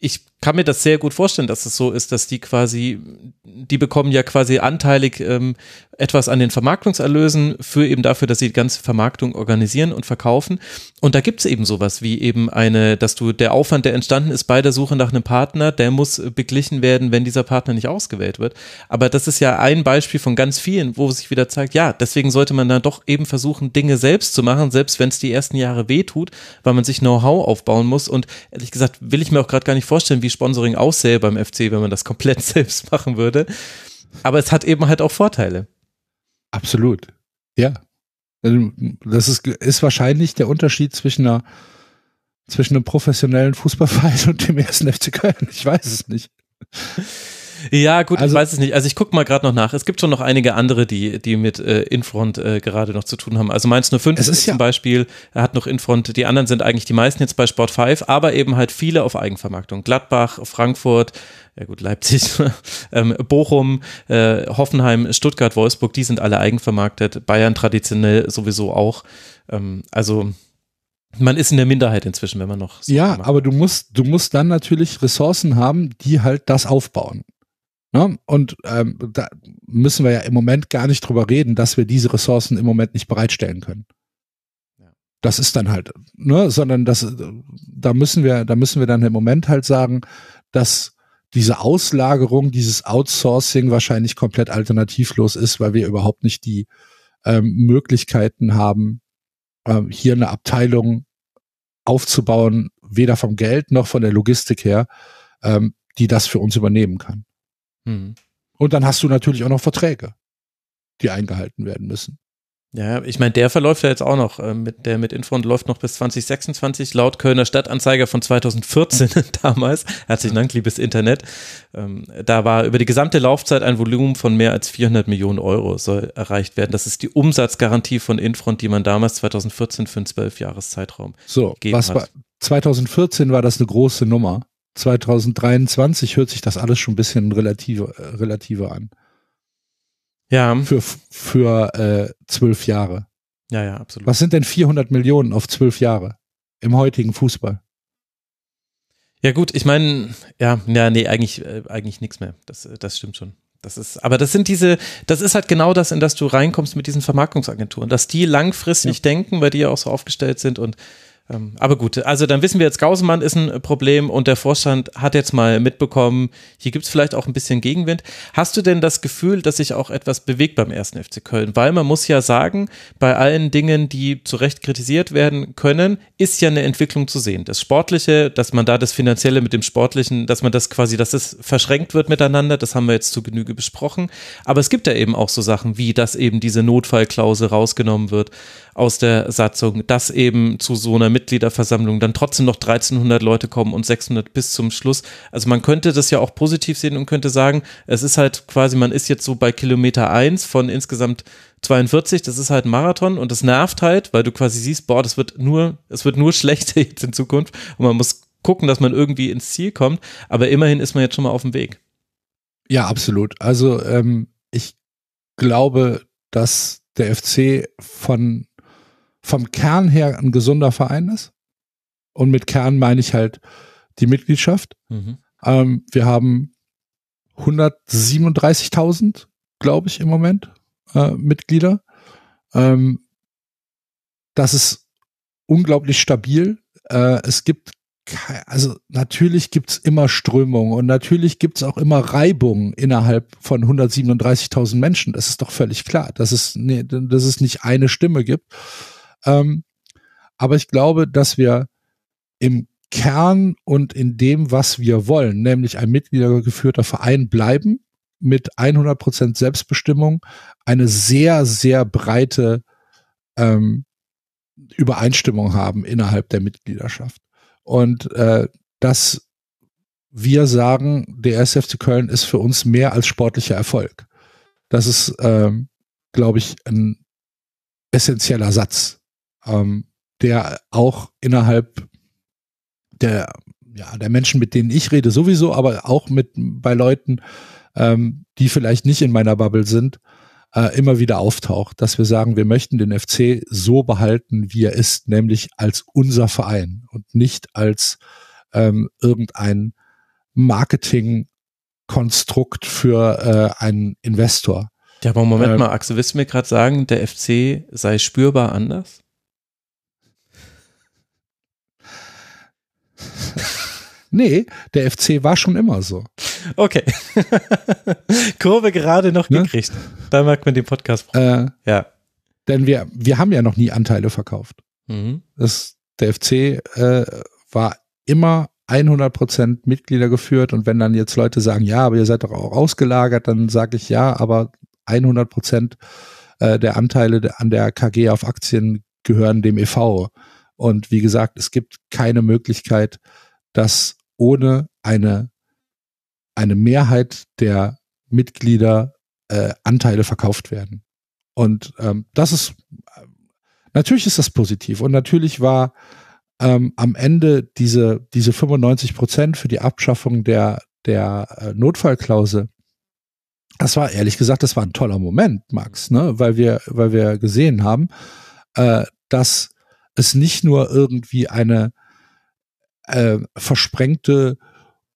ich, kann mir das sehr gut vorstellen, dass es so ist, dass die quasi, die bekommen ja quasi anteilig ähm, etwas an den Vermarktungserlösen für eben dafür, dass sie die ganze Vermarktung organisieren und verkaufen. Und da gibt es eben sowas wie eben eine, dass du der Aufwand, der entstanden ist bei der Suche nach einem Partner, der muss äh, beglichen werden, wenn dieser Partner nicht ausgewählt wird. Aber das ist ja ein Beispiel von ganz vielen, wo sich wieder zeigt, ja, deswegen sollte man dann doch eben versuchen, Dinge selbst zu machen, selbst wenn es die ersten Jahre wehtut, weil man sich Know-how aufbauen muss. Und ehrlich gesagt, will ich mir auch gerade gar nicht vorstellen, wie Sponsoring aussähe beim FC, wenn man das komplett selbst machen würde. Aber es hat eben halt auch Vorteile.
Absolut. Ja. Also, Das ist, ist wahrscheinlich der Unterschied zwischen einer, zwischen einem professionellen Fußballverein und dem ersten FC Köln. Ich weiß es nicht.
Ja, gut,
Also-
ich weiß es nicht. Also ich gucke mal gerade noch nach. Es gibt schon noch einige andere, die, die mit äh, Infront äh, gerade noch zu tun haben. Also Mainz 05
Es ist
zum
ja-
Beispiel, er hat noch Infront. Die anderen sind eigentlich die meisten jetzt bei Sport 5, aber eben halt viele auf Eigenvermarktung. Gladbach, Frankfurt, ja gut, Leipzig, ähm, Bochum, äh, Hoffenheim, Stuttgart, Wolfsburg, die sind alle eigenvermarktet. Bayern traditionell sowieso auch. Ähm, also man ist in der Minderheit inzwischen, wenn man noch so
Ja,
macht.
aber du musst, du musst dann natürlich Ressourcen haben, die halt das aufbauen. Ne? Und ähm, da müssen wir ja im Moment gar nicht drüber reden, dass wir diese Ressourcen im Moment nicht bereitstellen können.
Ja.
Das ist dann halt, ne, sondern das, da müssen wir, da müssen wir dann im Moment halt sagen, dass diese Auslagerung, dieses Outsourcing wahrscheinlich komplett alternativlos ist, weil wir überhaupt nicht die ähm, Möglichkeiten haben, ähm, hier eine Abteilung aufzubauen, weder vom Geld noch von der Logistik her, ähm, die das für uns übernehmen kann.
Hm.
Und dann hast du natürlich auch noch Verträge, die eingehalten werden müssen.
Ja, ich meine, der verläuft ja jetzt auch noch. äh, Mit, der mit Infront läuft noch bis 2026, laut Kölner Stadtanzeiger von 2014 damals. Herzlichen Dank, liebes Internet. Ähm, da war über die gesamte Laufzeit ein Volumen von mehr als 400 Millionen Euro soll erreicht werden. Das ist die Umsatzgarantie von Infront, die man damals 2014 für einen Zwölfjahreszeitraum.
So,
Gegeben
was
hat.
war 2014 war das eine große Nummer. 2023 hört sich das alles schon ein bisschen relative, äh, relativer an.
Ja,
Für, für äh, zwölf Jahre.
ja, ja, absolut.
Was sind denn 400 Millionen auf zwölf Jahre im heutigen Fußball?
Ja gut, ich meine, ja, ja, nee, eigentlich, äh, eigentlich nichts mehr. Das, äh, das stimmt schon. Das ist, aber das sind diese, das ist halt genau das, in das du reinkommst mit diesen Vermarktungsagenturen, dass die langfristig denken, weil die ja auch so aufgestellt sind und aber gut, also dann wissen wir jetzt, Gausemann ist ein Problem und der Vorstand hat jetzt mal mitbekommen, hier gibt es vielleicht auch ein bisschen Gegenwind. Hast du denn das Gefühl, dass sich auch etwas bewegt beim ersten FC Köln? Weil man muss ja sagen, bei allen Dingen, die zu Recht kritisiert werden können, ist ja eine Entwicklung zu sehen. Das Sportliche, dass man da das Finanzielle mit dem Sportlichen, dass man das quasi, dass es verschränkt wird miteinander, das haben wir jetzt zu Genüge besprochen. Aber es gibt ja eben auch so Sachen wie, dass eben diese Notfallklausel rausgenommen wird aus der Satzung, dass eben zu so einer Mitgliederversammlung dann trotzdem noch 1300 Leute kommen und 600 bis zum Schluss. Also man könnte das ja auch positiv sehen und könnte sagen, es ist halt quasi, man ist jetzt so bei Kilometer 1 von insgesamt 42, das ist halt ein Marathon und das nervt halt, weil du quasi siehst, boah, das wird nur, es wird nur schlechter jetzt in Zukunft und man muss gucken, dass man irgendwie ins Ziel kommt, aber immerhin ist man jetzt schon mal auf dem Weg.
Ja, absolut. Also ähm, ich glaube, dass der FC von vom Kern her ein gesunder Verein ist. Und mit Kern meine ich halt die Mitgliedschaft.
Mhm.
Ähm, wir haben 137.000, glaube ich, im Moment äh, Mitglieder. Ähm, das ist unglaublich stabil. Äh, es gibt also natürlich gibt's immer Strömungen und natürlich gibt's auch immer Reibungen innerhalb von 137.000 Menschen. Das ist doch völlig klar, dass es, nee, dass es nicht eine Stimme gibt. Ähm, aber ich glaube, dass wir im Kern und in dem, was wir wollen, nämlich ein mitgliedergeführter Verein bleiben, mit 100% Selbstbestimmung, eine sehr, sehr breite ähm, Übereinstimmung haben innerhalb der Mitgliedschaft. Und äh, dass wir sagen, der SFC Köln ist für uns mehr als sportlicher Erfolg. Das ist, ähm, glaube ich, ein essentieller Satz, ähm, der auch innerhalb der, ja, der Menschen, mit denen ich rede, sowieso, aber auch mit bei Leuten, ähm, die vielleicht nicht in meiner Bubble sind, äh, immer wieder auftaucht, dass wir sagen, wir möchten den FC so behalten, wie er ist, nämlich als unser Verein und nicht als ähm, irgendein Marketingkonstrukt für äh, einen Investor.
Ja, aber Moment
Ähm,
mal, Axel, willst du mir gerade sagen, der FC sei spürbar anders?
Nee, der FC war schon immer so.
Okay. Kurve gerade noch
Ne?
gekriegt. Da merkt man den Podcast.
Äh,
Ja.
denn wir, wir haben ja noch nie Anteile verkauft.
Mhm.
Das, der FC äh, war immer 100% Mitglieder geführt und wenn dann jetzt Leute sagen, ja, aber ihr seid doch auch ausgelagert, dann sage ich ja, aber 100% äh, der Anteile an der KG auf Aktien gehören dem EV Und wie gesagt, es gibt keine Möglichkeit, dass ohne eine, eine Mehrheit der Mitglieder äh, Anteile verkauft werden. Und ähm, das ist, natürlich ist das positiv. Und natürlich war ähm, am Ende diese, diese 95 Prozent für die Abschaffung der, der äh, Notfallklausel das war ehrlich gesagt, das war ein toller Moment, Max, ne? weil wir, weil wir gesehen haben, äh, dass es nicht nur irgendwie eine äh, versprengte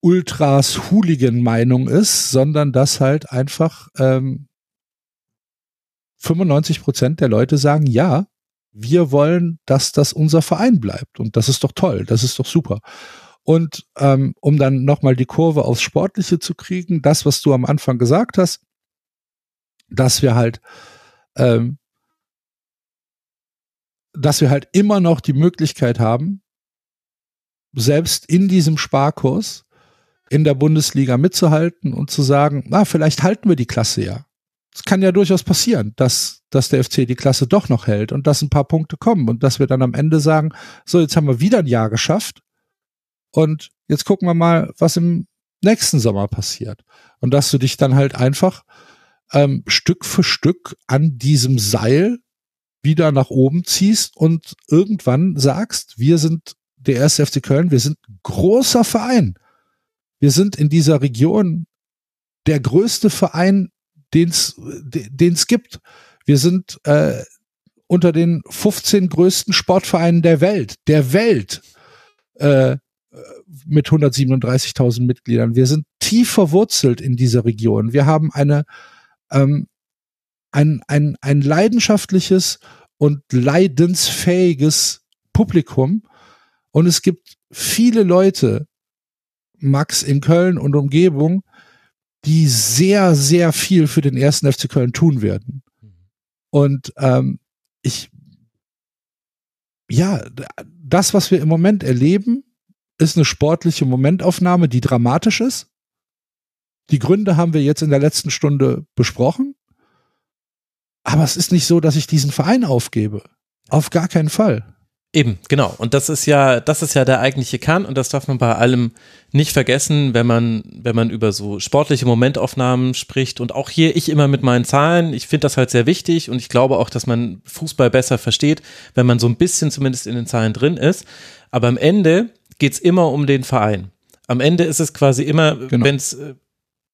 Ultras Hooligan-Meinung ist, sondern dass halt einfach ähm, 95 Prozent der Leute sagen, ja, wir wollen, dass das unser Verein bleibt. Und das ist doch toll, das ist doch super. Und ähm, um dann nochmal die Kurve aufs Sportliche zu kriegen, das, was du am Anfang gesagt hast, dass wir halt, ähm, dass wir halt immer noch die Möglichkeit haben, selbst in diesem Sparkurs in der Bundesliga mitzuhalten und zu sagen, na, vielleicht halten wir die Klasse ja. Es kann ja durchaus passieren, dass, dass der FC die Klasse doch noch hält und dass ein paar Punkte kommen und dass wir dann am Ende sagen, so, jetzt haben wir wieder ein Jahr geschafft und jetzt gucken wir mal, was im nächsten Sommer passiert. Und dass du dich dann halt einfach ähm, Stück für Stück an diesem Seil wieder nach oben ziehst und irgendwann sagst, wir sind der erste FC Köln, wir sind großer Verein. Wir sind in dieser Region der größte Verein, den es gibt. Wir sind äh, unter den 15 größten Sportvereinen der Welt, der Welt. Äh, mit 137.000 Mitgliedern. Wir sind tief verwurzelt in dieser Region. Wir haben eine, ähm, ein, ein, ein leidenschaftliches und leidensfähiges Publikum. Und es gibt viele Leute, Max in Köln und Umgebung, die sehr, sehr viel für den ersten FC Köln tun werden. Und ähm, ich, ja, das, was wir im Moment erleben, ist eine sportliche Momentaufnahme, die dramatisch ist. Die Gründe haben wir jetzt in der letzten Stunde besprochen. Aber es ist nicht so, dass ich diesen Verein aufgebe. Auf gar keinen Fall.
Eben, genau. Und das ist ja, das ist ja der eigentliche Kern und das darf man bei allem nicht vergessen, wenn man, wenn man über so sportliche Momentaufnahmen spricht und auch hier ich immer mit meinen Zahlen. Ich finde das halt sehr wichtig und ich glaube auch, dass man Fußball besser versteht, wenn man so ein bisschen zumindest in den Zahlen drin ist. Aber am Ende geht es immer um den Verein. Am Ende ist es quasi immer, genau. wenn es, äh,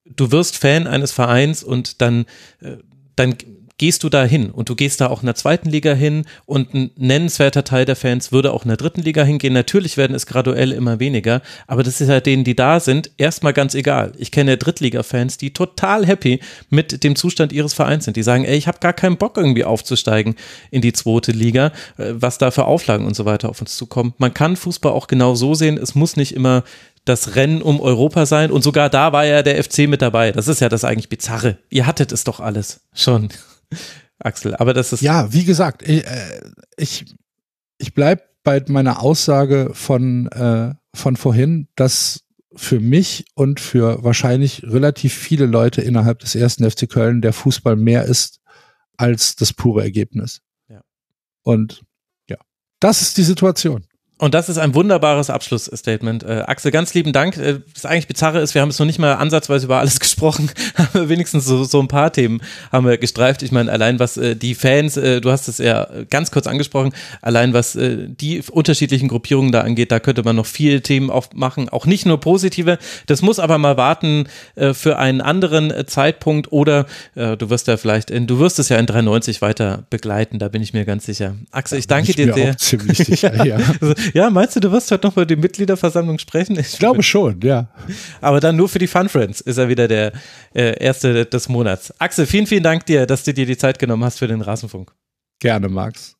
du wirst Fan eines Vereins und dann, äh, dann gehst du da hin und du gehst da auch in der zweiten Liga hin und ein nennenswerter Teil der Fans würde auch in der dritten Liga hingehen. Natürlich werden es graduell immer weniger, aber das ist ja denen, die da sind, erstmal ganz egal. Ich kenne Drittliga-Fans, die total happy mit dem Zustand ihres Vereins sind. Die sagen, ey, ich habe gar keinen Bock irgendwie aufzusteigen in die zweite Liga, äh, was da für Auflagen und so weiter auf uns zukommen. Man kann Fußball auch genau so sehen. Es muss nicht immer das Rennen um Europa sein und sogar da war ja der FC mit dabei. Das ist ja das eigentlich Bizarre. Ihr hattet es doch alles schon. Axel, aber das ist.
Ja, wie gesagt, ich, äh, ich, ich bleibe bei meiner Aussage von, äh, von vorhin, dass für mich und für wahrscheinlich relativ viele Leute innerhalb des ersten FC Köln der Fußball mehr ist als das pure Ergebnis. Ja. Und ja, das ist die Situation.
Und das ist ein wunderbares Abschlussstatement. Äh, Axel, ganz lieben Dank. Äh, das eigentlich Bizarre ist, wir haben jetzt noch nicht mal ansatzweise über alles gesprochen, aber wenigstens so, so ein paar Themen haben wir gestreift. Ich meine, allein was äh, die Fans, äh, du hast es ja ganz kurz angesprochen, allein was äh, die unterschiedlichen Gruppierungen da angeht, da könnte man noch viele Themen aufmachen, auch nicht nur positive. Das muss aber mal warten äh, für einen anderen äh, Zeitpunkt oder äh, du wirst ja vielleicht, in, du wirst es ja in 93 weiter begleiten, da bin ich mir ganz sicher. Axel, ich danke dir sehr.
ziemlich sicher, ja.
Ja, meinst du, du wirst heute noch bei der Mitgliederversammlung sprechen?
Ich glaube schon, ja.
Aber dann nur für die Fun Friends ist er wieder der äh, erste des Monats. Axel, vielen, vielen Dank dir, dass du dir die Zeit genommen hast für den Rasenfunk.
Gerne, Max.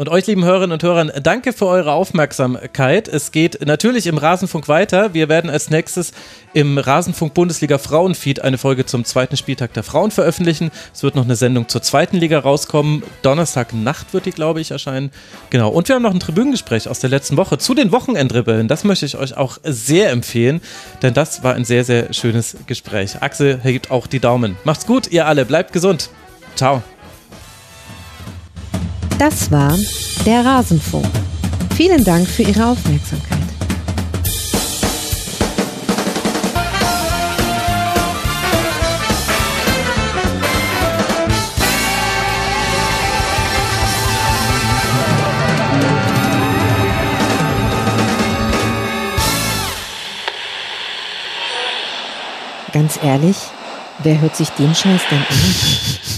Und euch, lieben Hörerinnen und Hörern, danke für eure Aufmerksamkeit. Es geht natürlich im Rasenfunk weiter. Wir werden als nächstes im Rasenfunk Bundesliga Frauenfeed eine Folge zum zweiten Spieltag der Frauen veröffentlichen. Es wird noch eine Sendung zur zweiten Liga rauskommen. Donnerstagnacht wird die, glaube ich, erscheinen. Genau. Und wir haben noch ein Tribünengespräch aus der letzten Woche zu den Wochenendrebellen. Das möchte ich euch auch sehr empfehlen, denn das war ein sehr, sehr schönes Gespräch. Axel hebt auch die Daumen. Macht's gut, ihr alle. Bleibt gesund. Ciao.
Das war der Rasenfunk. Vielen Dank für Ihre Aufmerksamkeit. Ganz ehrlich, wer hört sich den Scheiß denn an?